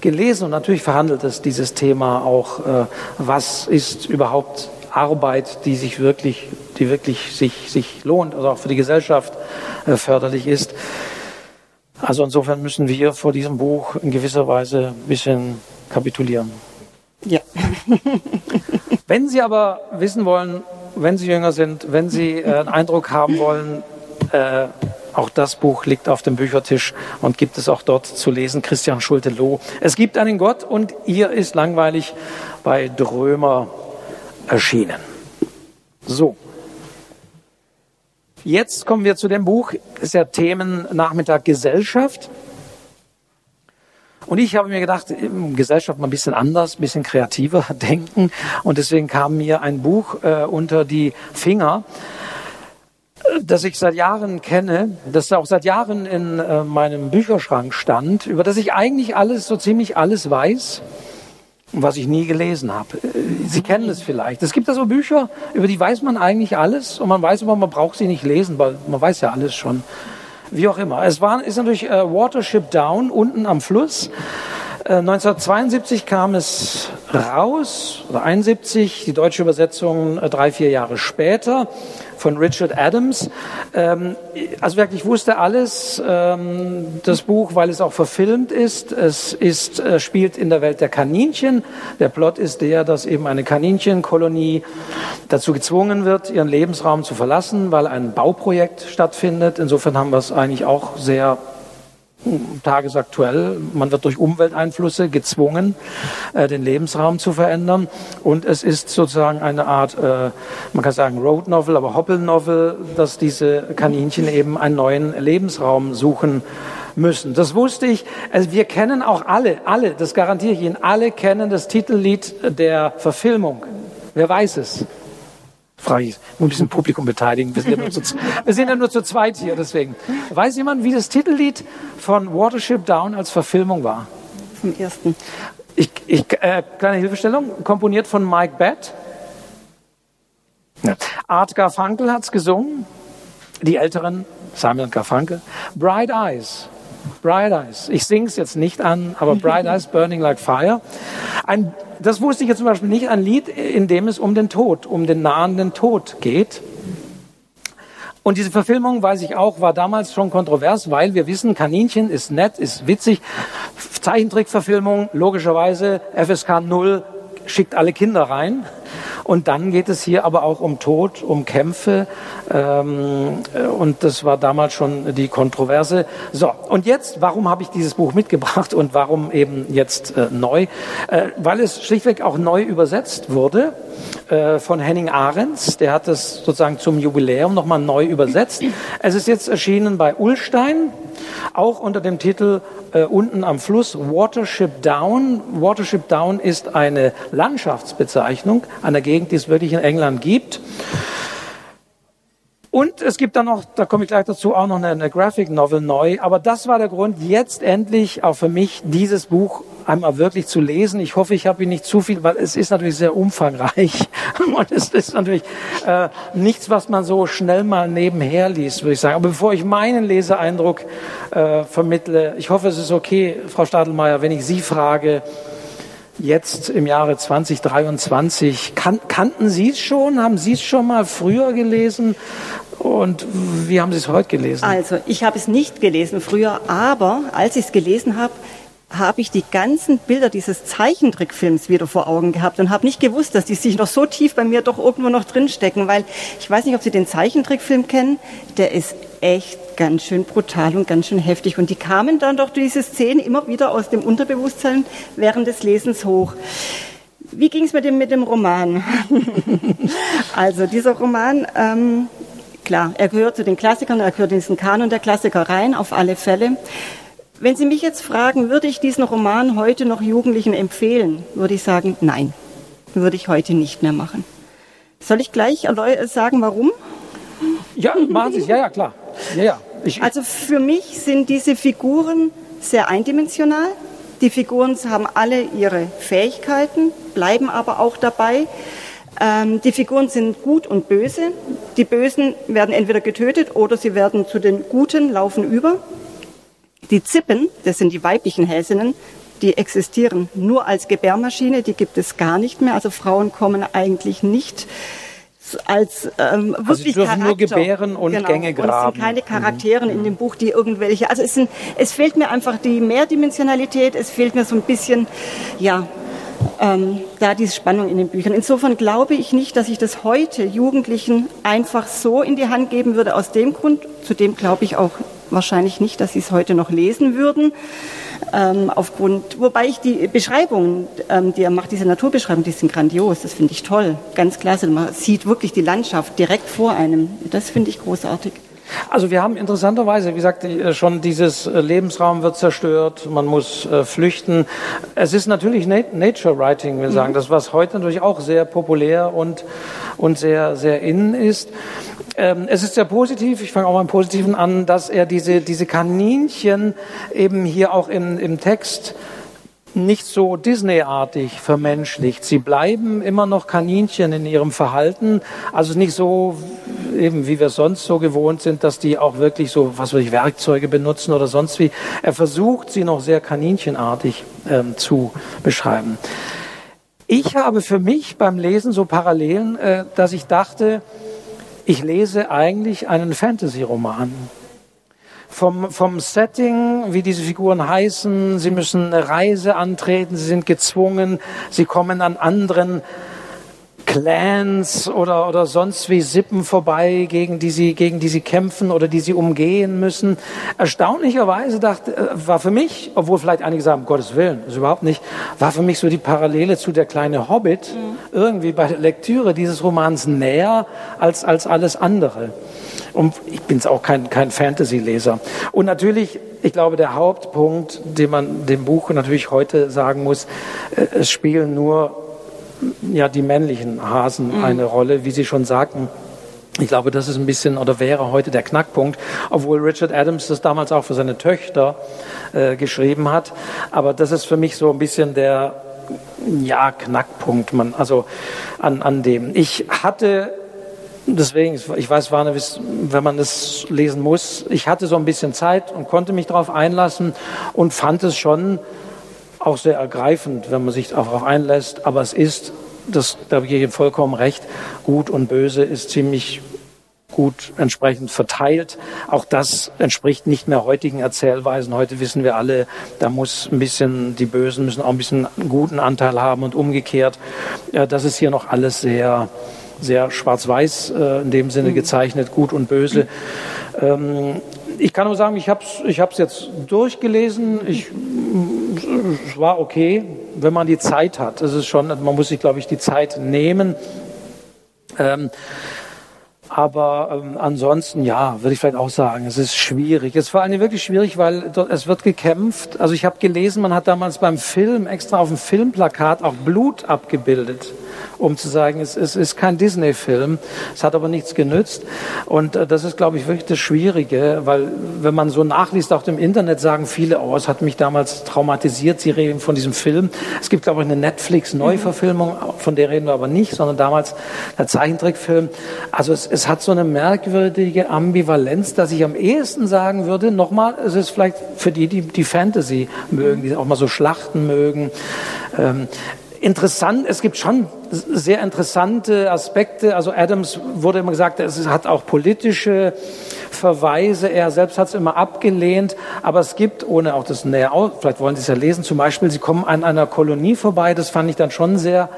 [SPEAKER 1] gelesen und natürlich verhandelt es dieses Thema auch, äh, was ist überhaupt Arbeit, die sich wirklich, die wirklich sich, sich lohnt, also auch für die Gesellschaft äh, förderlich ist. Also insofern müssen wir vor diesem Buch in gewisser Weise ein bisschen kapitulieren.
[SPEAKER 4] Ja.
[SPEAKER 1] wenn Sie aber wissen wollen, wenn Sie jünger sind, wenn Sie äh, einen Eindruck haben wollen, äh, auch das Buch liegt auf dem Büchertisch und gibt es auch dort zu lesen. Christian Schulte-Loh. Es gibt einen Gott und ihr ist langweilig bei Drömer erschienen. So. Jetzt kommen wir zu dem Buch, ist ja Themennachmittag Gesellschaft. Und ich habe mir gedacht, Gesellschaft mal ein bisschen anders, ein bisschen kreativer denken. Und deswegen kam mir ein Buch äh, unter die Finger, das ich seit Jahren kenne, das auch seit Jahren in äh, meinem Bücherschrank stand, über das ich eigentlich alles, so ziemlich alles weiß was ich nie gelesen habe. Sie kennen es vielleicht. Es gibt da so Bücher, über die weiß man eigentlich alles und man weiß aber, man braucht sie nicht lesen, weil man weiß ja alles schon. Wie auch immer. Es war, ist natürlich äh, Watership Down unten am Fluss. Äh, 1972 kam es raus, oder 71, die deutsche Übersetzung äh, drei, vier Jahre später von Richard Adams. Ähm, also wirklich wusste alles, ähm, das Buch, weil es auch verfilmt ist. Es ist, äh, spielt in der Welt der Kaninchen. Der Plot ist der, dass eben eine Kaninchenkolonie dazu gezwungen wird, ihren Lebensraum zu verlassen, weil ein Bauprojekt stattfindet. Insofern haben wir es eigentlich auch sehr tagesaktuell. Man wird durch Umwelteinflüsse gezwungen, äh, den Lebensraum zu verändern. Und es ist sozusagen eine Art, äh, man kann sagen Road Novel, aber Hoppel Novel, dass diese Kaninchen eben einen neuen Lebensraum suchen müssen. Das wusste ich. Also wir kennen auch alle, alle, das garantiere ich Ihnen, alle kennen das Titellied der Verfilmung. Wer weiß es? Frage ich, muss ein bisschen Publikum beteiligen. Wir sind, ja nur zu, wir sind ja nur zu zweit hier, deswegen. Weiß jemand, wie das Titellied von Watership Down als Verfilmung war?
[SPEAKER 4] Vom ersten.
[SPEAKER 1] Ich, ich, äh, kleine Hilfestellung, komponiert von Mike Batt. Ja. Art Garfunkel hat's gesungen, die Älteren, Simon Garfunkel. Bright Eyes, Bright Eyes. Ich sing's jetzt nicht an, aber Bright Eyes Burning Like Fire. Ein, das wusste ich jetzt zum Beispiel nicht, ein Lied, in dem es um den Tod, um den nahenden Tod geht. Und diese Verfilmung, weiß ich auch, war damals schon kontrovers, weil wir wissen, Kaninchen ist nett, ist witzig. Zeichentrickverfilmung, logischerweise FSK 0 schickt alle Kinder rein. Und dann geht es hier aber auch um Tod, um Kämpfe. Ähm, und das war damals schon die Kontroverse. So, und jetzt, warum habe ich dieses Buch mitgebracht und warum eben jetzt äh, neu? Äh, weil es schlichtweg auch neu übersetzt wurde äh, von Henning Ahrens. Der hat es sozusagen zum Jubiläum nochmal neu übersetzt. Es ist jetzt erschienen bei Ullstein, auch unter dem Titel äh, unten am Fluss Watership Down. Watership Down ist eine Landschaftsbezeichnung einer Gegend, die es wirklich in England gibt. Und es gibt dann noch, da komme ich gleich dazu, auch noch eine, eine Graphic Novel neu. Aber das war der Grund, jetzt endlich auch für mich dieses Buch einmal wirklich zu lesen. Ich hoffe, ich habe ihn nicht zu viel, weil es ist natürlich sehr umfangreich und es ist natürlich äh, nichts, was man so schnell mal nebenher liest, würde ich sagen. Aber bevor ich meinen Leseeindruck äh, vermittle, ich hoffe, es ist okay, Frau Stadelmeier, wenn ich Sie frage, jetzt im Jahre 2023. Kan kannten Sie es schon? Haben Sie es schon mal früher gelesen? Und wie haben Sie es heute gelesen?
[SPEAKER 4] Also, ich habe es nicht gelesen früher, aber als ich es gelesen habe, habe ich die ganzen Bilder dieses Zeichentrickfilms wieder vor Augen gehabt und habe nicht gewusst, dass die sich noch so tief bei mir doch irgendwo noch drinstecken, weil ich weiß nicht, ob Sie den Zeichentrickfilm kennen, der ist echt ganz schön brutal und ganz schön heftig. Und die kamen dann doch diese Szenen immer wieder aus dem Unterbewusstsein während des Lesens hoch. Wie ging es mit dem, mit dem Roman? also dieser Roman, ähm, klar, er gehört zu den Klassikern, er gehört in diesen Kanon der Klassiker rein, auf alle Fälle. Wenn Sie mich jetzt fragen, würde ich diesen Roman heute noch Jugendlichen empfehlen, würde ich sagen, nein, würde ich heute nicht mehr machen. Soll ich gleich sagen, warum?
[SPEAKER 1] Ja, machen Sie es, ja, ja, klar. Ja, ja.
[SPEAKER 4] Ich, also für mich sind diese Figuren sehr eindimensional. Die Figuren haben alle ihre Fähigkeiten, bleiben aber auch dabei. Ähm, die Figuren sind gut und böse. Die Bösen werden entweder getötet oder sie werden zu den Guten, laufen über. Die Zippen, das sind die weiblichen Hälsinnen, die existieren nur als Gebärmaschine, die gibt es gar nicht mehr. Also Frauen kommen eigentlich nicht als ähm, wirklich also sie
[SPEAKER 1] dürfen Charakter. nur gebären und genau. Gänge graben.
[SPEAKER 4] Und es sind keine Charakteren mhm. in dem Buch, die irgendwelche. Also es, sind, es fehlt mir einfach die Mehrdimensionalität. Es fehlt mir so ein bisschen, ja, ähm, da diese Spannung in den Büchern. Insofern glaube ich nicht, dass ich das heute Jugendlichen einfach so in die Hand geben würde. Aus dem Grund, zu dem glaube ich auch wahrscheinlich nicht, dass sie es heute noch lesen würden. Ähm, aufgrund, wobei ich die Beschreibungen, ähm, die er macht, diese Naturbeschreibungen, die sind grandios, das finde ich toll, ganz klasse. Man sieht wirklich die Landschaft direkt vor einem. Das finde ich großartig.
[SPEAKER 1] Also wir haben interessanterweise, wie gesagt, äh, schon dieses äh, Lebensraum wird zerstört, man muss äh, flüchten. Es ist natürlich Nature Writing, wir sagen, mhm. das was heute natürlich auch sehr populär und und sehr sehr innen ist. Ähm, es ist sehr positiv, ich fange auch mal im Positiven an, dass er diese diese Kaninchen eben hier auch im im Text nicht so Disney-artig vermenschlicht. Sie bleiben immer noch Kaninchen in ihrem Verhalten, also nicht so eben wie wir sonst so gewohnt sind, dass die auch wirklich so was weiß ich Werkzeuge benutzen oder sonst wie. Er versucht sie noch sehr kaninchenartig ähm, zu beschreiben. Ich habe für mich beim Lesen so Parallelen, äh, dass ich dachte, ich lese eigentlich einen Fantasy-Roman vom, vom Setting, wie diese Figuren heißen. Sie müssen eine Reise antreten, sie sind gezwungen, sie kommen an anderen Clans oder, oder sonst wie Sippen vorbei, gegen die, sie, gegen die sie kämpfen oder die sie umgehen müssen. Erstaunlicherweise dachte, äh, war für mich, obwohl vielleicht einige sagen, um Gottes Willen, das überhaupt nicht, war für mich so die Parallele zu der kleine Hobbit mhm. irgendwie bei der Lektüre dieses Romans näher als, als alles andere. Und ich bin auch kein, kein Fantasy-Leser. Und natürlich, ich glaube, der Hauptpunkt, den man dem Buch natürlich heute sagen muss, äh, es spielen nur ja, die männlichen Hasen mhm. eine Rolle, wie Sie schon sagten. Ich glaube, das ist ein bisschen oder wäre heute der Knackpunkt, obwohl Richard Adams das damals auch für seine Töchter äh, geschrieben hat. Aber das ist für mich so ein bisschen der ja, Knackpunkt, man, also an, an dem. Ich hatte deswegen, ich weiß, Warne, wenn man das lesen muss, ich hatte so ein bisschen Zeit und konnte mich darauf einlassen und fand es schon auch sehr ergreifend, wenn man sich darauf einlässt. Aber es ist, das, da habe ich Ihnen vollkommen recht, gut und böse ist ziemlich gut entsprechend verteilt. Auch das entspricht nicht mehr heutigen Erzählweisen. Heute wissen wir alle, da muss ein bisschen, die Bösen müssen auch ein bisschen einen guten Anteil haben und umgekehrt. Das ist hier noch alles sehr, sehr schwarz-weiß äh, in dem Sinne mhm. gezeichnet, gut und böse. Ähm, ich kann nur sagen, ich habe es ich jetzt durchgelesen. Ich, es war okay, wenn man die Zeit hat. Es ist schon, man muss sich, glaube ich, die Zeit nehmen. Ähm, aber ähm, ansonsten, ja, würde ich vielleicht auch sagen, es ist schwierig. Es ist vor allem wirklich schwierig, weil dort, es wird gekämpft. Also ich habe gelesen, man hat damals beim Film extra auf dem Filmplakat auch Blut abgebildet um zu sagen, es, es ist kein Disney-Film. Es hat aber nichts genützt. Und äh, das ist, glaube ich, wirklich das Schwierige, weil wenn man so nachliest, auch im Internet sagen viele, oh, es hat mich damals traumatisiert. Sie reden von diesem Film. Es gibt, glaube ich, eine Netflix-Neuverfilmung, von der reden wir aber nicht, sondern damals der Zeichentrickfilm. Also es, es hat so eine merkwürdige Ambivalenz, dass ich am ehesten sagen würde, nochmal, es ist vielleicht für die, die die Fantasy mögen, die auch mal so Schlachten mögen. Ähm, interessant, es gibt schon sehr interessante Aspekte. Also Adams wurde immer gesagt, es hat auch politische Verweise. Er selbst hat es immer abgelehnt. Aber es gibt, ohne auch das näher aus, vielleicht wollen Sie es ja lesen, zum Beispiel, Sie kommen an einer Kolonie vorbei. Das fand ich dann schon sehr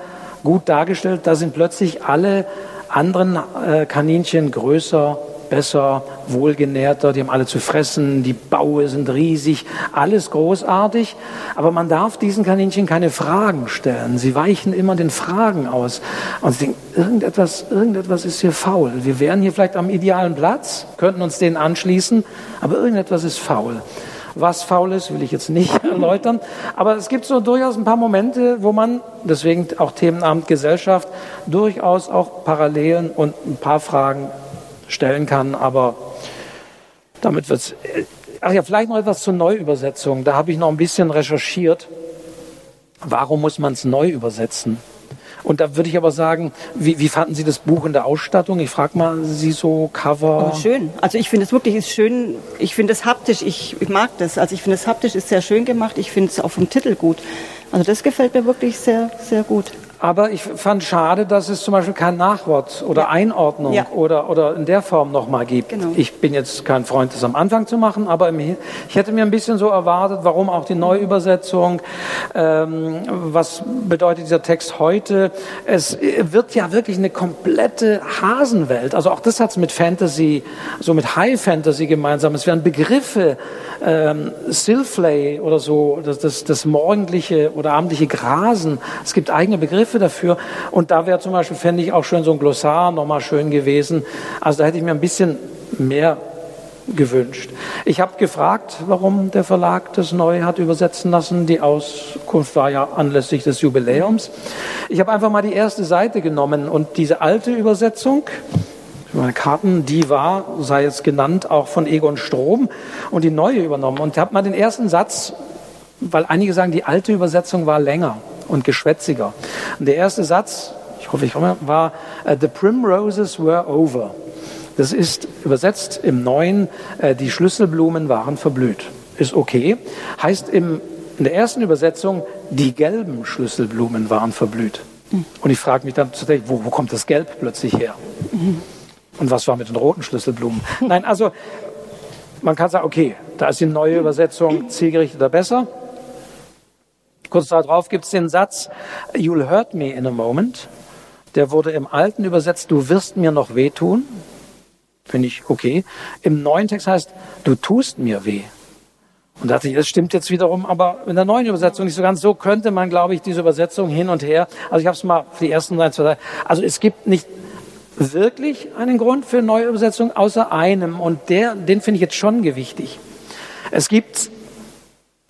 [SPEAKER 1] gut dargestellt. Da sind plötzlich alle anderen äh, Kaninchen größer besser, wohlgenährter, die haben alle zu fressen, die Baue sind riesig, alles großartig, aber man darf diesen Kaninchen keine Fragen stellen. Sie weichen immer den Fragen aus und sie denken, irgendetwas, irgendetwas ist hier faul. Wir wären hier vielleicht am idealen Platz, könnten uns den anschließen, aber irgendetwas ist faul. Was faul ist, will ich jetzt nicht erläutern. Aber es gibt so durchaus ein paar Momente, wo man, deswegen auch Themenabend Gesellschaft, durchaus auch Parallelen und ein paar Fragen stellen kann, aber damit wird es. Ach ja, vielleicht noch etwas zur Neuübersetzung. Da habe ich noch ein bisschen recherchiert. Warum muss man es neu übersetzen? Und da würde ich aber sagen, wie, wie fanden Sie das Buch in der Ausstattung? Ich frage mal Sie so Cover.
[SPEAKER 4] Oh, schön. Also ich finde es wirklich ist schön. Ich finde es haptisch. Ich, ich mag das. Also ich finde es haptisch ist sehr schön gemacht. Ich finde es auch vom Titel gut. Also das gefällt mir wirklich sehr, sehr gut.
[SPEAKER 1] Aber ich fand schade, dass es zum Beispiel kein Nachwort oder ja. Einordnung ja. Oder, oder in der Form nochmal gibt. Genau. Ich bin jetzt kein Freund, das am Anfang zu machen, aber im, ich hätte mir ein bisschen so erwartet, warum auch die Neuübersetzung, ähm, was bedeutet dieser Text heute. Es wird ja wirklich eine komplette Hasenwelt. Also auch das hat es mit Fantasy, so mit High Fantasy gemeinsam. Es werden Begriffe, ähm, Silflay oder so, das, das, das morgendliche oder abendliche Grasen. Es gibt eigene Begriffe Begriffe dafür. Und da wäre zum Beispiel, fände ich auch schön so ein Glossar nochmal schön gewesen. Also da hätte ich mir ein bisschen mehr gewünscht. Ich habe gefragt, warum der Verlag das neu hat übersetzen lassen. Die Auskunft war ja anlässlich des Jubiläums. Ich habe einfach mal die erste Seite genommen und diese alte Übersetzung, meine Karten, die war, sei jetzt genannt, auch von Egon Strom und die neue übernommen und habe mal den ersten Satz, weil einige sagen, die alte Übersetzung war länger und geschwätziger. Und der erste Satz, ich hoffe, ich komme, war äh, The Primroses were over. Das ist übersetzt im Neuen, äh, die Schlüsselblumen waren verblüht. Ist okay. Heißt im, in der ersten Übersetzung, die gelben Schlüsselblumen waren verblüht. Und ich frage mich dann tatsächlich, wo, wo kommt das Gelb plötzlich her? Und was war mit den roten Schlüsselblumen? Nein, also man kann sagen, okay, da ist die neue Übersetzung zielgerichteter besser. Kurz darauf gibt es den Satz, You'll hurt me in a moment. Der wurde im Alten übersetzt, du wirst mir noch wehtun. Finde ich okay. Im neuen Text heißt, du tust mir weh. Und dachte ich, das stimmt jetzt wiederum, aber in der neuen Übersetzung nicht so ganz. So könnte man, glaube ich, diese Übersetzung hin und her. Also ich habe es mal für die ersten ein, zwei, Also es gibt nicht wirklich einen Grund für neue Übersetzung, außer einem. Und der, den finde ich jetzt schon gewichtig. Es gibt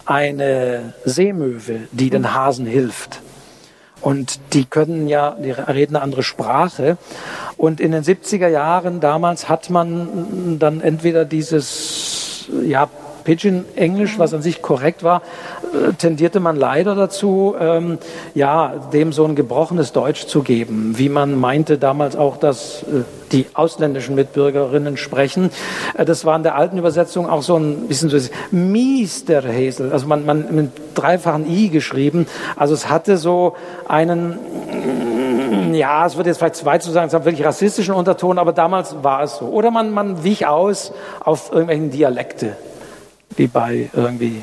[SPEAKER 1] eine Seemöwe, die den Hasen hilft. Und die können ja, die reden eine andere Sprache. Und in den 70er Jahren damals hat man dann entweder dieses, ja, Pidgin-Englisch, was an sich korrekt war, äh, tendierte man leider dazu, ähm, ja, dem so ein gebrochenes Deutsch zu geben, wie man meinte damals auch, dass äh, die ausländischen Mitbürgerinnen sprechen. Äh, das war in der alten Übersetzung auch so ein bisschen so Miesterhäsel, also man, man mit dreifachen I geschrieben. Also es hatte so einen ja, es wird jetzt vielleicht zwei zu sagen, es hat wirklich rassistischen Unterton, aber damals war es so. Oder man, man wich aus auf irgendwelchen Dialekte wie bei irgendwie.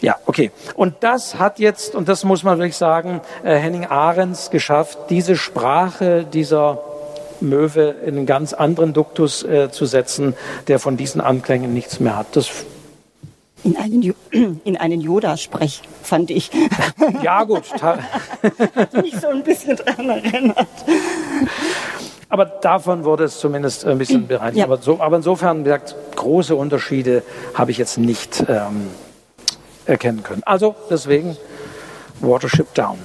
[SPEAKER 1] Ja, okay. Und das hat jetzt, und das muss man wirklich sagen, äh, Henning Ahrens geschafft, diese Sprache dieser Möwe in einen ganz anderen Duktus äh, zu setzen, der von diesen Anklängen nichts mehr hat. Das
[SPEAKER 4] in einen, in einen Yoda-Sprech, fand ich.
[SPEAKER 1] Ja, gut.
[SPEAKER 4] Hat mich so ein bisschen dran erinnert.
[SPEAKER 1] Aber davon wurde es zumindest ein bisschen bereinigt. Ja. Aber, so, aber, insofern, wie gesagt, große Unterschiede habe ich jetzt nicht ähm, erkennen können. Also deswegen Watership Down.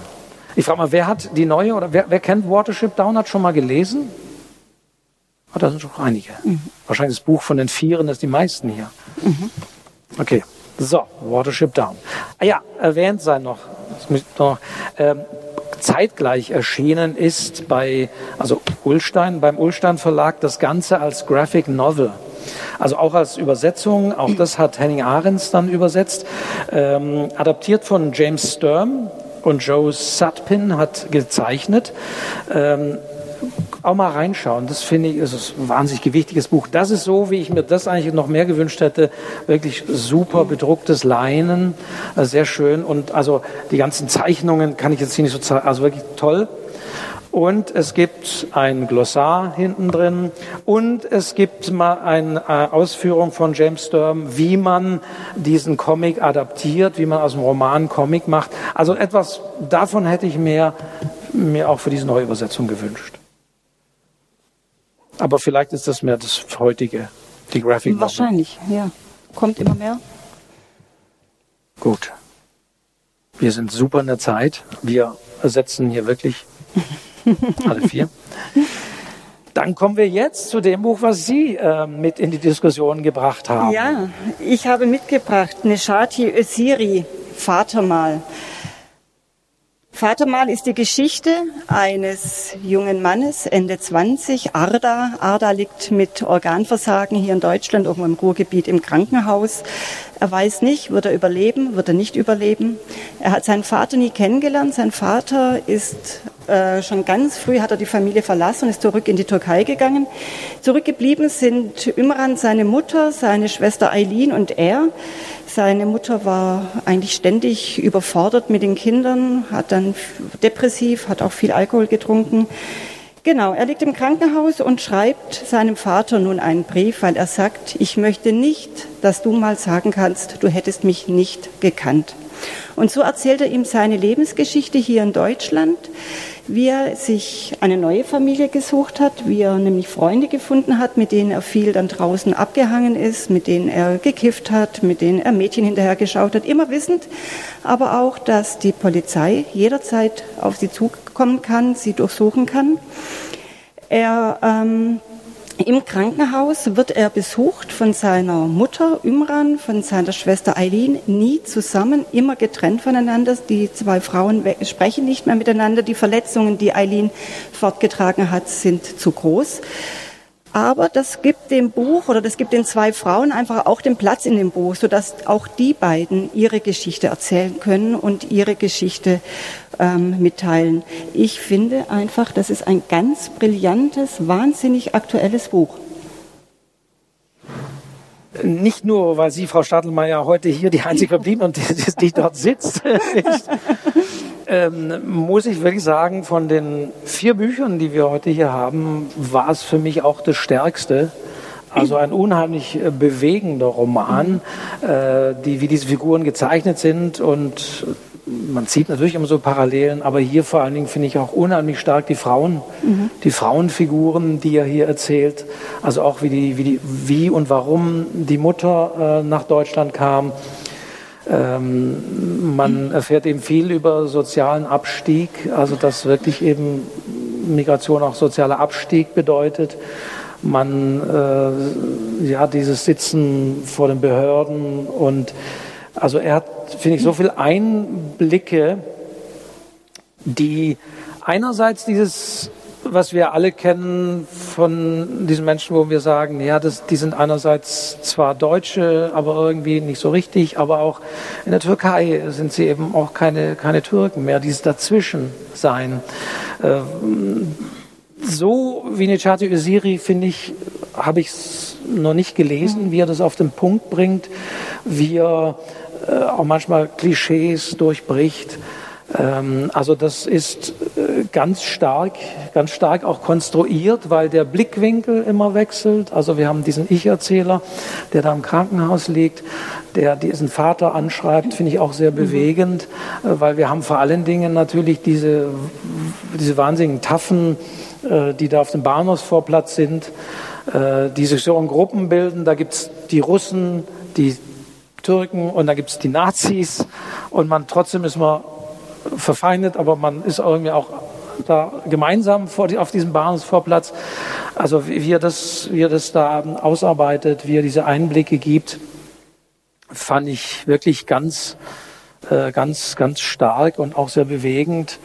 [SPEAKER 1] Ich frage mal, wer hat die neue oder wer, wer kennt Watership Down, hat schon mal gelesen? Oh, da sind schon einige. Mhm. Wahrscheinlich das Buch von den Vieren ist die meisten hier. Mhm. Okay, so, Watership Down. Ah ja, erwähnt sein noch, noch ähm, zeitgleich erschienen ist bei, also Ulstein, beim Ulstein Verlag das Ganze als Graphic Novel. Also auch als Übersetzung, auch das hat Henning Ahrens dann übersetzt, ähm, adaptiert von James Sturm und Joe Sutpin hat gezeichnet. Ähm, auch mal reinschauen. Das finde ich ist ein wahnsinnig gewichtiges Buch. Das ist so, wie ich mir das eigentlich noch mehr gewünscht hätte. Wirklich super bedrucktes Leinen, äh, sehr schön. Und also die ganzen Zeichnungen kann ich jetzt hier nicht so zeigen. Also wirklich toll. Und es gibt ein Glossar hinten drin und es gibt mal eine äh, Ausführung von James Sturm, wie man diesen Comic adaptiert, wie man aus dem Roman Comic macht. Also etwas davon hätte ich mir, mir auch für diese neue Übersetzung gewünscht. Aber vielleicht ist das mehr das heutige, die Graphic.
[SPEAKER 4] Wahrscheinlich, ja. Kommt immer mehr.
[SPEAKER 1] Gut. Wir sind super in der Zeit. Wir ersetzen hier wirklich alle vier. Dann kommen wir jetzt zu dem Buch, was Sie äh, mit in die Diskussion gebracht haben.
[SPEAKER 4] Ja, ich habe mitgebracht Neshati Öziri, Vater mal. Vatermal ist die Geschichte eines jungen Mannes, Ende 20, Arda. Arda liegt mit Organversagen hier in Deutschland, irgendwo im Ruhrgebiet im Krankenhaus. Er weiß nicht, wird er überleben, wird er nicht überleben. Er hat seinen Vater nie kennengelernt. Sein Vater ist äh, schon ganz früh, hat er die Familie verlassen und ist zurück in die Türkei gegangen. Zurückgeblieben sind Imran, seine Mutter, seine Schwester Eileen und er. Seine Mutter war eigentlich ständig überfordert mit den Kindern, hat dann depressiv, hat auch viel Alkohol getrunken. Genau, er liegt im Krankenhaus und schreibt seinem Vater nun einen Brief, weil er sagt, ich möchte nicht, dass du mal sagen kannst, du hättest mich nicht gekannt. Und so erzählt er ihm seine Lebensgeschichte hier in Deutschland, wie er sich eine neue Familie gesucht hat, wie er nämlich Freunde gefunden hat, mit denen er viel dann draußen abgehangen ist, mit denen er gekifft hat, mit denen er Mädchen hinterhergeschaut hat, immer wissend, aber auch, dass die Polizei jederzeit auf sie zukommen kann, sie durchsuchen kann. Er ähm, im Krankenhaus wird er besucht von seiner Mutter Imran, von seiner Schwester Eileen, nie zusammen, immer getrennt voneinander. Die zwei Frauen sprechen nicht mehr miteinander. Die Verletzungen, die Eileen fortgetragen hat, sind zu groß. Aber das gibt dem Buch oder das gibt den zwei Frauen einfach auch den Platz in dem Buch, sodass auch die beiden ihre Geschichte erzählen können und ihre Geschichte ähm, mitteilen. Ich finde einfach, das ist ein ganz brillantes, wahnsinnig aktuelles Buch.
[SPEAKER 1] Nicht nur, weil Sie, Frau Stadelmeier, heute hier die einzige verblieben und die, die dort sitzt, ähm, muss ich wirklich sagen, von den vier Büchern, die wir heute hier haben, war es für mich auch das Stärkste. Also ein unheimlich äh, bewegender Roman, äh, die, wie diese Figuren gezeichnet sind und man sieht natürlich immer so Parallelen, aber hier vor allen Dingen finde ich auch unheimlich stark die Frauen, mhm. die Frauenfiguren, die er hier erzählt. Also auch wie die, wie die, wie und warum die Mutter äh, nach Deutschland kam ähm, man erfährt eben viel über sozialen Abstieg, also dass wirklich eben Migration auch sozialer Abstieg bedeutet. man äh, ja dieses Sitzen vor den Behörden und also er hat, finde ich, so viel Einblicke, die einerseits dieses was wir alle kennen von diesen Menschen, wo wir sagen, ja, das, die sind einerseits zwar Deutsche, aber irgendwie nicht so richtig, aber auch in der Türkei sind sie eben auch keine, keine Türken mehr, dieses Dazwischensein. Äh, so wie Necati Usiri, finde ich, habe ich es noch nicht gelesen, wie er das auf den Punkt bringt, wie er äh, auch manchmal Klischees durchbricht. Ähm, also das ist äh, ganz stark, ganz stark auch konstruiert, weil der Blickwinkel immer wechselt. Also wir haben diesen Ich-Erzähler, der da im Krankenhaus liegt, der diesen Vater anschreibt, finde ich auch sehr mhm. bewegend, äh, weil wir haben vor allen Dingen natürlich diese, diese wahnsinnigen Taffen, äh, die da auf dem Bahnhofsvorplatz sind, die sich so in Gruppen bilden. Da gibt's die Russen, die Türken und da gibt's die Nazis und man trotzdem ist man verfeindet, aber man ist irgendwie auch da gemeinsam vor die, auf diesem Bahnhofsvorplatz. Also wie, wie, er das, wie er das da ausarbeitet, wie er diese Einblicke gibt, fand ich wirklich ganz, äh, ganz, ganz stark und auch sehr bewegend.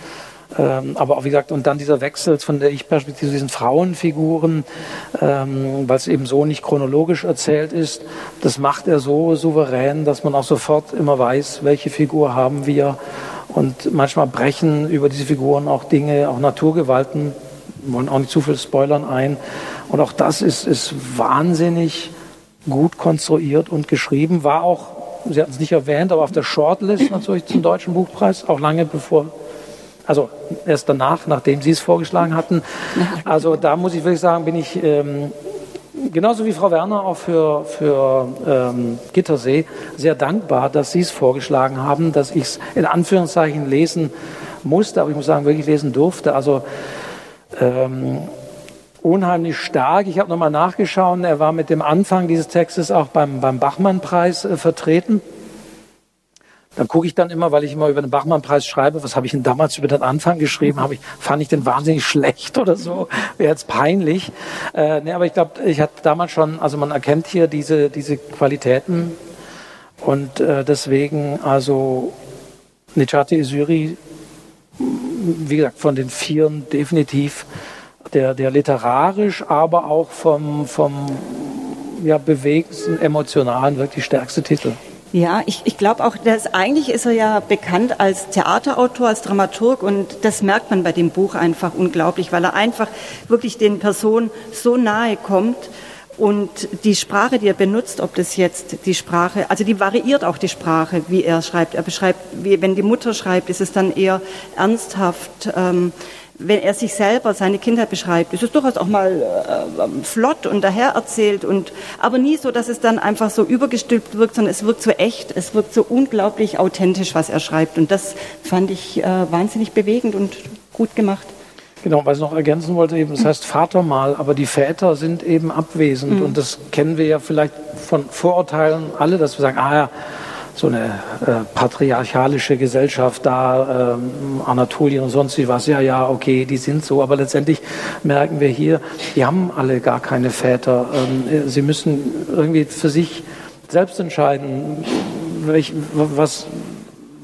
[SPEAKER 1] Ähm, aber auch wie gesagt, und dann dieser Wechsel von der Ich-Perspektive zu diesen Frauenfiguren, ähm, weil es eben so nicht chronologisch erzählt ist, das macht er so souverän, dass man auch sofort immer weiß, welche Figur haben wir und manchmal brechen über diese Figuren auch Dinge, auch Naturgewalten, wollen auch nicht zu viel spoilern ein. Und auch das ist, ist wahnsinnig gut konstruiert und geschrieben. War auch, Sie hatten es nicht erwähnt, aber auf der Shortlist natürlich zum Deutschen Buchpreis, auch lange bevor, also erst danach, nachdem Sie es vorgeschlagen hatten. Also da muss ich wirklich sagen, bin ich ähm, genauso wie Frau Werner auch für, für ähm, Gittersee sehr dankbar, dass Sie es vorgeschlagen haben, dass ich es in Anführungszeichen lesen musste, aber ich muss sagen, wirklich lesen durfte. Also ähm, unheimlich stark. Ich habe nochmal nachgeschaut, er war mit dem Anfang dieses Textes auch beim, beim Bachmann-Preis äh, vertreten. Dann gucke ich dann immer, weil ich immer über den Bachmann-Preis schreibe, was habe ich denn damals über den Anfang geschrieben? Habe ich, fand ich den wahnsinnig schlecht oder so? Wäre jetzt peinlich. Äh, nee, aber ich glaube, ich hatte damals schon, also man erkennt hier diese, diese Qualitäten und äh, deswegen, also Nechati Isuri, wie gesagt, von den Vieren definitiv der, der literarisch, aber auch vom, vom ja, bewegendsten, emotionalen wirklich stärkste Titel.
[SPEAKER 4] Ja, ich, ich glaube auch, dass eigentlich ist er ja bekannt als Theaterautor, als Dramaturg und das merkt man bei dem Buch einfach unglaublich, weil er einfach wirklich den Personen so nahe kommt und die Sprache, die er benutzt, ob das jetzt die Sprache, also die variiert auch die Sprache, wie er schreibt. Er beschreibt, wie wenn die Mutter schreibt, ist es dann eher ernsthaft. Ähm, wenn er sich selber, seine Kindheit beschreibt, ist es durchaus auch mal äh, flott und daher erzählt und aber nie so, dass es dann einfach so übergestülpt wirkt, sondern es wirkt so echt, es wirkt so unglaublich authentisch, was er schreibt und das fand ich äh, wahnsinnig bewegend und gut gemacht.
[SPEAKER 1] Genau, was ich noch ergänzen wollte, eben, das heißt Vater mal, aber die Väter sind eben abwesend mhm. und das kennen wir ja vielleicht von Vorurteilen alle, dass wir sagen, ah ja, so eine äh, patriarchalische Gesellschaft da, ähm, Anatolien und sonst was, ja, ja, okay, die sind so, aber letztendlich merken wir hier, die haben alle gar keine Väter. Ähm, sie müssen irgendwie für sich selbst entscheiden, welch, was,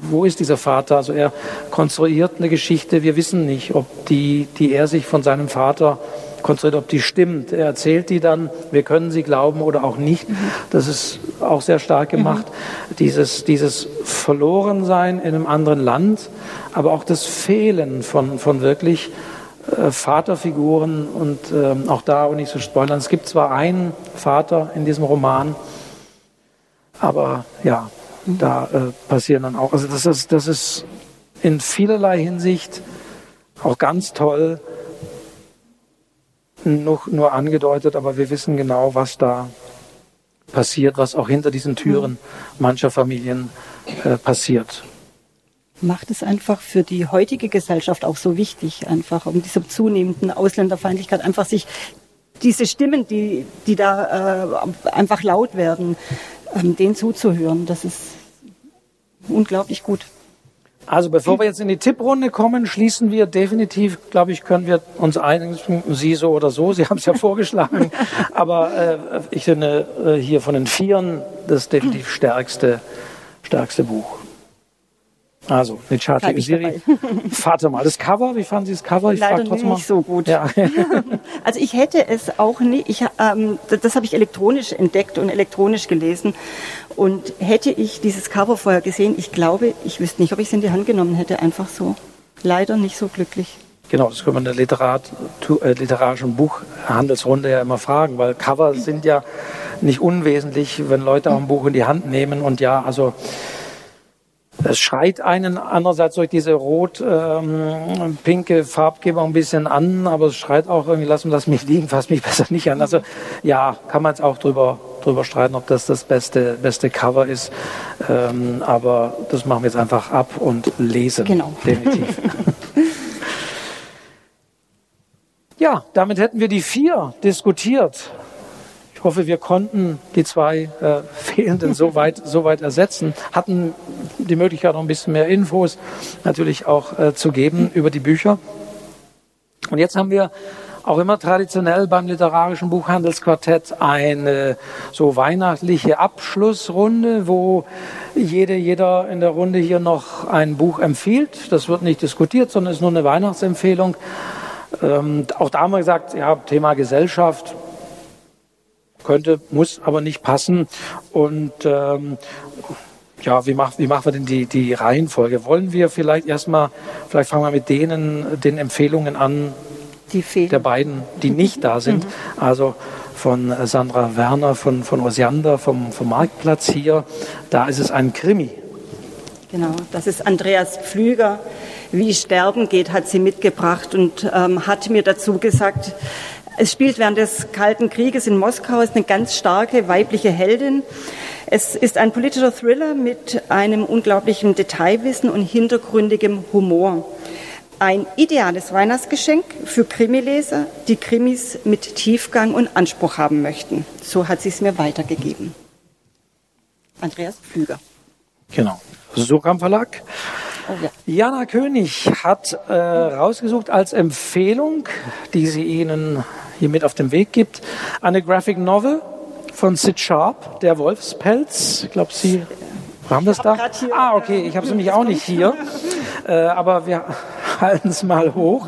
[SPEAKER 1] wo ist dieser Vater? Also er konstruiert eine Geschichte, wir wissen nicht, ob die, die er sich von seinem Vater konstruiert, ob die stimmt. Er erzählt die dann, wir können sie glauben oder auch nicht. Das ist auch sehr stark gemacht. Mhm. Dieses, dieses Verlorensein in einem anderen Land, aber auch das Fehlen von, von wirklich äh, Vaterfiguren und ähm, auch da, und nicht zu so spoilern, es gibt zwar einen Vater in diesem Roman, aber ja, mhm. da äh, passieren dann auch, also das ist, das ist in vielerlei Hinsicht auch ganz toll, noch nur angedeutet, aber wir wissen genau, was da passiert, was auch hinter diesen Türen mancher Familien äh, passiert.
[SPEAKER 4] Macht es einfach für die heutige Gesellschaft auch so wichtig, einfach um diese zunehmenden Ausländerfeindlichkeit, einfach sich diese Stimmen, die, die da äh, einfach laut werden, ähm, denen zuzuhören. Das ist unglaublich gut.
[SPEAKER 1] Also bevor wir jetzt in die Tipprunde kommen, schließen wir definitiv, glaube ich, können wir uns einigen, Sie so oder so, Sie haben es ja vorgeschlagen, aber äh, ich finde äh, hier von den Vieren das definitiv stärkste, stärkste Buch. Also,
[SPEAKER 4] Bleib ich
[SPEAKER 1] Usiri. Warte mal, das Cover, wie fanden Sie das Cover? Ich
[SPEAKER 4] Leider
[SPEAKER 1] trotzdem
[SPEAKER 4] nicht
[SPEAKER 1] mal.
[SPEAKER 4] so gut.
[SPEAKER 1] Ja.
[SPEAKER 4] Also ich hätte es auch nicht, ich, ähm, das, das habe ich elektronisch entdeckt und elektronisch gelesen. Und hätte ich dieses Cover vorher gesehen, ich glaube, ich wüsste nicht, ob ich es in die Hand genommen hätte, einfach so. Leider nicht so glücklich.
[SPEAKER 1] Genau, das können wir in der Literat, äh, literarischen Buchhandelsrunde ja immer fragen, weil Cover sind ja nicht unwesentlich, wenn Leute auch ein Buch in die Hand nehmen und ja, also es schreit einen andererseits durch diese rot-pinke Farbgebung ein bisschen an, aber es schreit auch irgendwie, lass das mich liegen, fass mich besser nicht an. Also ja, kann man jetzt auch drüber, drüber streiten, ob das das beste, beste Cover ist, ähm, aber das machen wir jetzt einfach ab und lesen.
[SPEAKER 4] Genau.
[SPEAKER 1] Definitiv. Ja, damit hätten wir die vier diskutiert. Ich hoffe, wir konnten die zwei äh, fehlenden soweit so weit ersetzen, hatten die Möglichkeit, noch ein bisschen mehr Infos natürlich auch äh, zu geben über die Bücher. Und jetzt haben wir auch immer traditionell beim literarischen Buchhandelsquartett eine so weihnachtliche Abschlussrunde, wo jede, jeder in der Runde hier noch ein Buch empfiehlt. Das wird nicht diskutiert, sondern ist nur eine Weihnachtsempfehlung. Ähm, auch da haben wir gesagt, ja, Thema Gesellschaft könnte, muss aber nicht passen. Und ähm, ja, wie, macht, wie machen wir denn die, die Reihenfolge? Wollen wir vielleicht erstmal, vielleicht fangen wir mit denen, den Empfehlungen an,
[SPEAKER 4] Die fehlen.
[SPEAKER 1] der beiden, die nicht da sind. Also von Sandra Werner, von, von Osiander, vom, vom Marktplatz hier. Da ist es ein Krimi.
[SPEAKER 4] Genau, das ist Andreas Pflüger. Wie Sterben geht, hat sie mitgebracht und ähm, hat mir dazu gesagt, es spielt während des Kalten Krieges in Moskau, ist eine ganz starke weibliche Heldin. Es ist ein politischer Thriller mit einem unglaublichen Detailwissen und hintergründigem Humor. Ein ideales Weihnachtsgeschenk für Krimileser, die Krimis mit Tiefgang und Anspruch haben möchten. So hat sie es mir weitergegeben. Andreas Pflüger.
[SPEAKER 1] Genau. Sokam Verlag.
[SPEAKER 4] Oh ja.
[SPEAKER 1] Jana König hat äh, rausgesucht als Empfehlung, die sie Ihnen hier mit auf den Weg gibt, eine Graphic Novel von Sid Sharp, Der Wolfspelz. Ich glaube, Sie haben das da. Ah, okay, ich habe es nämlich auch nicht hier. Äh, aber wir halten es mal hoch.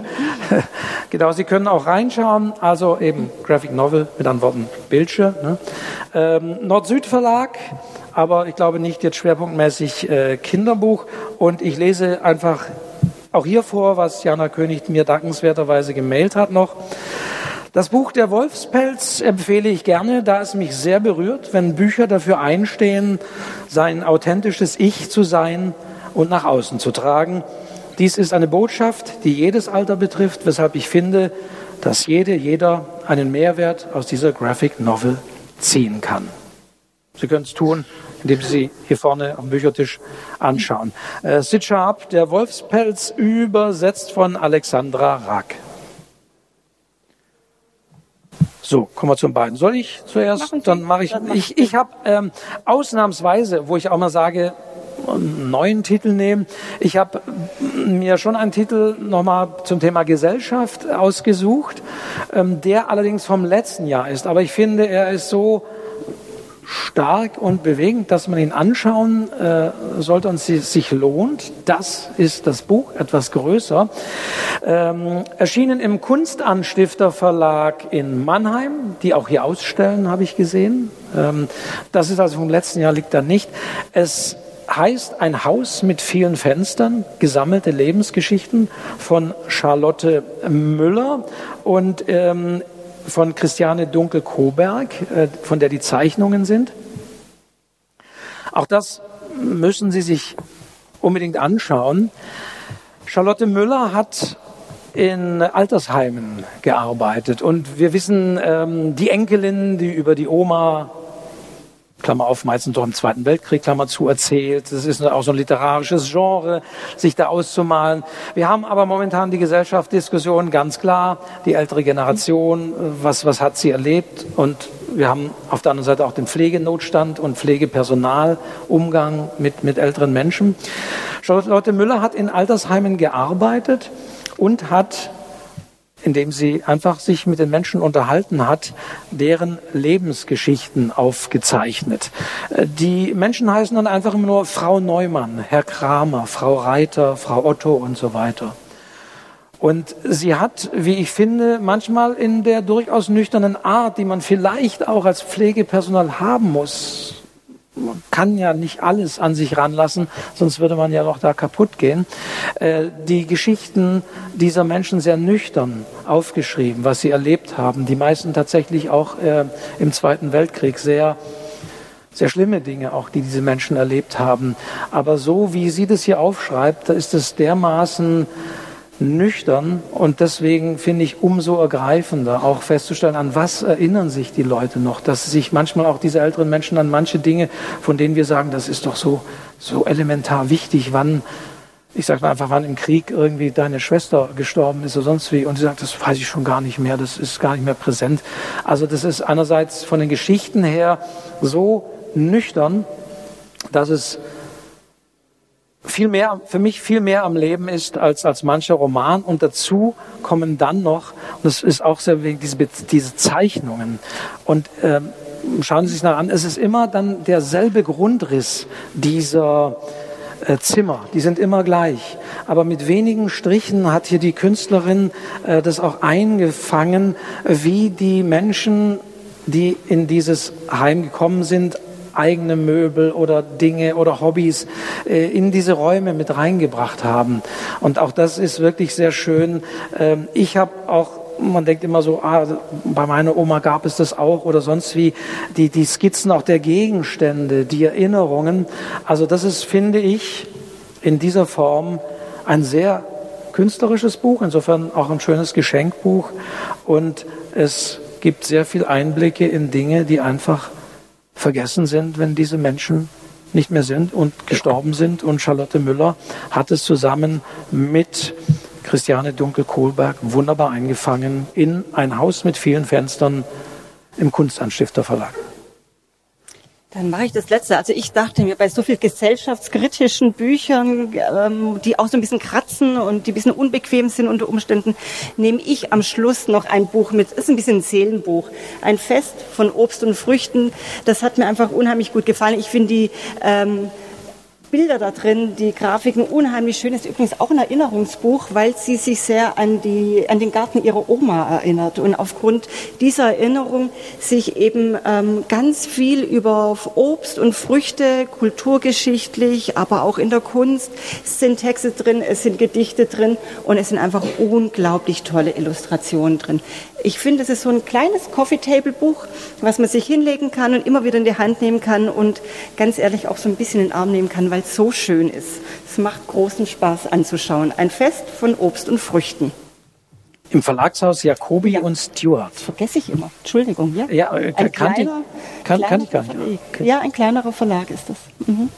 [SPEAKER 1] genau, Sie können auch reinschauen. Also eben Graphic Novel mit Antworten Bildschirm. Ne? Ähm, Nord-Süd Verlag, aber ich glaube nicht jetzt schwerpunktmäßig äh, Kinderbuch. Und ich lese einfach auch hier vor, was Jana König mir dankenswerterweise gemailt hat noch. Das Buch Der Wolfspelz empfehle ich gerne, da es mich sehr berührt, wenn Bücher dafür einstehen, sein authentisches Ich zu sein und nach außen zu tragen. Dies ist eine Botschaft, die jedes Alter betrifft, weshalb ich finde, dass jede, jeder einen Mehrwert aus dieser Graphic Novel ziehen kann. Sie können es tun, indem Sie sie hier vorne am Büchertisch anschauen. Äh, Sid Sharp, Der Wolfspelz, übersetzt von Alexandra Rack. So, kommen wir zum beiden. Soll ich zuerst? Dann mache ich. Ich, ich habe ähm, ausnahmsweise, wo ich auch mal sage, einen neuen Titel nehmen. Ich habe mir schon einen Titel nochmal zum Thema Gesellschaft ausgesucht, ähm, der allerdings vom letzten Jahr ist. Aber ich finde, er ist so stark und bewegend, dass man ihn anschauen äh, sollte und sie sich lohnt. Das ist das Buch, etwas größer. Ähm, erschienen im Kunstanstifter Verlag in Mannheim, die auch hier ausstellen, habe ich gesehen. Ähm, das ist also vom letzten Jahr, liegt da nicht. Es heißt Ein Haus mit vielen Fenstern, gesammelte Lebensgeschichten von Charlotte Müller und ähm, von Christiane Dunkel-Koberg, äh, von der die Zeichnungen sind. Auch das müssen Sie sich unbedingt anschauen. Charlotte Müller hat in Altersheimen gearbeitet und wir wissen, ähm, die Enkelin, die über die Oma Klammer auf, meistens doch im Zweiten Weltkrieg, Klammer zu, erzählt. Das ist auch so ein literarisches Genre, sich da auszumalen. Wir haben aber momentan die Gesellschaftsdiskussion ganz klar, die ältere Generation, was, was hat sie erlebt und wir haben auf der anderen Seite auch den Pflegenotstand und Pflegepersonal, Umgang mit, mit älteren Menschen. Charlotte Müller hat in Altersheimen gearbeitet und hat indem sie einfach sich mit den Menschen unterhalten hat, deren Lebensgeschichten aufgezeichnet. Äh, die Menschen heißen dann einfach immer nur Frau Neumann, Herr Kramer, Frau Reiter, Frau Otto und so weiter. Und sie hat, wie ich finde, manchmal in der durchaus nüchternen Art, die man vielleicht auch als Pflegepersonal haben muss, man kann ja nicht alles an sich ranlassen, sonst würde man ja noch da kaputt gehen. Äh, die Geschichten dieser Menschen sehr nüchtern aufgeschrieben, was sie erlebt haben. Die meisten tatsächlich auch äh, im Zweiten Weltkrieg sehr sehr schlimme Dinge auch, die diese Menschen erlebt haben. Aber so wie sie das hier aufschreibt, da ist es dermaßen nüchtern und deswegen finde ich umso ergreifender auch festzustellen, an was erinnern sich die Leute noch, dass sich manchmal auch diese älteren Menschen an manche Dinge, von denen wir sagen, das ist doch so, so elementar wichtig, wann, ich sage mal einfach, wann im Krieg irgendwie deine Schwester gestorben ist oder sonst wie und sie sagt, das weiß ich schon gar nicht mehr, das ist gar nicht mehr präsent. Also das ist einerseits von den Geschichten her so nüchtern, dass es viel mehr, für mich viel mehr am Leben ist als, als mancher Roman. Und dazu kommen dann noch, und das ist auch sehr wichtig, diese, diese Zeichnungen. Und ähm, schauen Sie sich nach an, es ist immer dann derselbe Grundriss dieser äh, Zimmer. Die sind immer gleich. Aber mit wenigen Strichen hat hier die Künstlerin äh, das auch eingefangen, wie die Menschen, die in dieses Heim gekommen sind, eigene Möbel oder Dinge oder Hobbys äh, in diese Räume mit reingebracht haben. Und auch das ist wirklich sehr schön. Ähm, ich habe auch man denkt immer so, ah, bei meiner Oma gab es das auch oder sonst wie, die, die Skizzen auch der Gegenstände, die Erinnerungen. Also das ist, finde ich, in dieser Form ein sehr künstlerisches Buch, insofern auch ein schönes Geschenkbuch und es gibt sehr viel Einblicke in Dinge, die einfach vergessen sind, wenn diese Menschen nicht mehr sind und gestorben sind. Und Charlotte Müller hat es zusammen mit Christiane Dunkel-Kohlberg wunderbar eingefangen in ein Haus mit vielen Fenstern im Kunstanstifter Verlag.
[SPEAKER 4] Dann mache ich das Letzte. Also ich dachte mir, bei so viel gesellschaftskritischen Büchern, ähm, die auch so ein bisschen kratzen und die ein bisschen unbequem sind unter Umständen, nehme ich am Schluss noch ein Buch mit. Das ist ein bisschen ein Seelenbuch. Ein Fest von Obst und Früchten. Das hat mir einfach unheimlich gut gefallen. Ich finde die... Ähm, Bilder da drin, die Grafiken unheimlich schön. Ist übrigens auch ein Erinnerungsbuch, weil sie sich sehr an, die, an den Garten ihrer Oma erinnert und aufgrund dieser Erinnerung sich eben ähm, ganz viel über Obst und Früchte, kulturgeschichtlich, aber auch in der Kunst, es sind Texte drin, es sind Gedichte drin und es sind einfach unglaublich tolle Illustrationen drin. Ich finde, es ist so ein kleines Coffee-Table-Buch, was man sich hinlegen kann und immer wieder in die Hand nehmen kann und ganz ehrlich auch so ein bisschen in den Arm nehmen kann, weil es so schön ist. Es macht großen Spaß anzuschauen. Ein Fest von Obst und Früchten.
[SPEAKER 1] Im Verlagshaus Jacobi ja. und Stewart.
[SPEAKER 4] Das vergesse ich immer. Entschuldigung. Ja,
[SPEAKER 1] ja äh, ein kann, kleiner, kann, kann ich gar nicht.
[SPEAKER 4] Ja, ein kleinerer Verlag ist das. Mhm.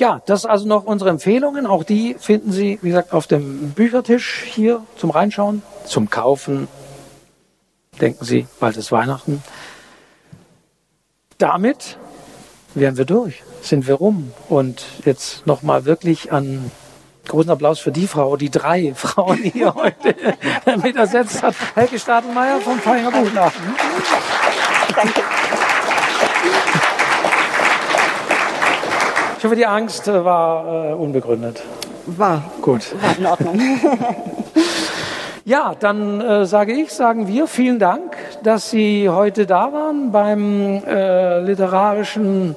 [SPEAKER 1] Ja, das also noch unsere Empfehlungen. Auch die finden Sie, wie gesagt, auf dem Büchertisch hier zum Reinschauen, zum Kaufen. Denken Sie, bald ist Weihnachten. Damit wären wir durch, sind wir rum. Und jetzt nochmal wirklich an großen Applaus für die Frau, die drei Frauen hier heute mit ersetzt hat. Helge Stadelmeier vom Feinger Buchladen. Danke. Ich hoffe, die Angst war äh, unbegründet.
[SPEAKER 4] War. Gut. War in Ordnung.
[SPEAKER 1] ja, dann äh, sage ich, sagen wir vielen Dank, dass Sie heute da waren beim äh, literarischen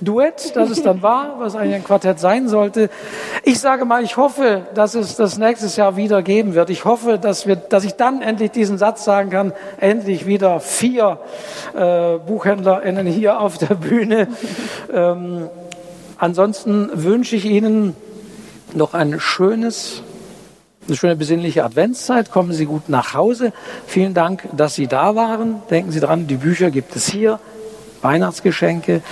[SPEAKER 1] Duett, das es dann war, was eigentlich ein Quartett sein sollte. Ich sage mal, ich hoffe, dass es das nächstes Jahr wieder geben wird. Ich hoffe, dass, wir, dass ich dann endlich diesen Satz sagen kann, endlich wieder vier äh, BuchhändlerInnen hier auf der Bühne. Ähm, Ansonsten wünsche ich Ihnen noch ein schönes, eine schöne besinnliche Adventszeit. Kommen Sie gut nach Hause. Vielen Dank, dass Sie da waren. Denken Sie dran, die Bücher gibt es hier. Weihnachtsgeschenke.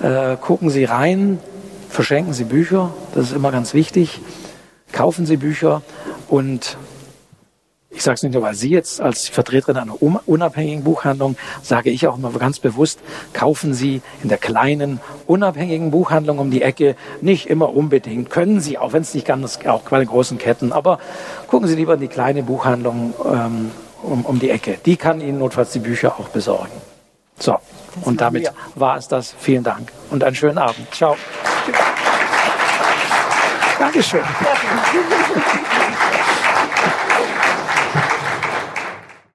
[SPEAKER 1] Äh, gucken Sie rein. Verschenken Sie Bücher. Das ist immer ganz wichtig. Kaufen Sie Bücher und ich sage es nicht nur, weil Sie jetzt als Vertreterin einer unabhängigen Buchhandlung, sage ich auch immer ganz bewusst, kaufen Sie in der kleinen, unabhängigen Buchhandlung um die Ecke nicht immer unbedingt. Können Sie, auch wenn es nicht ganz, auch bei den großen Ketten, aber gucken Sie lieber in die kleine Buchhandlung ähm, um, um die Ecke. Die kann Ihnen notfalls die Bücher auch besorgen. So, und damit war es das. Vielen Dank und einen schönen Abend. Ciao. Dankeschön.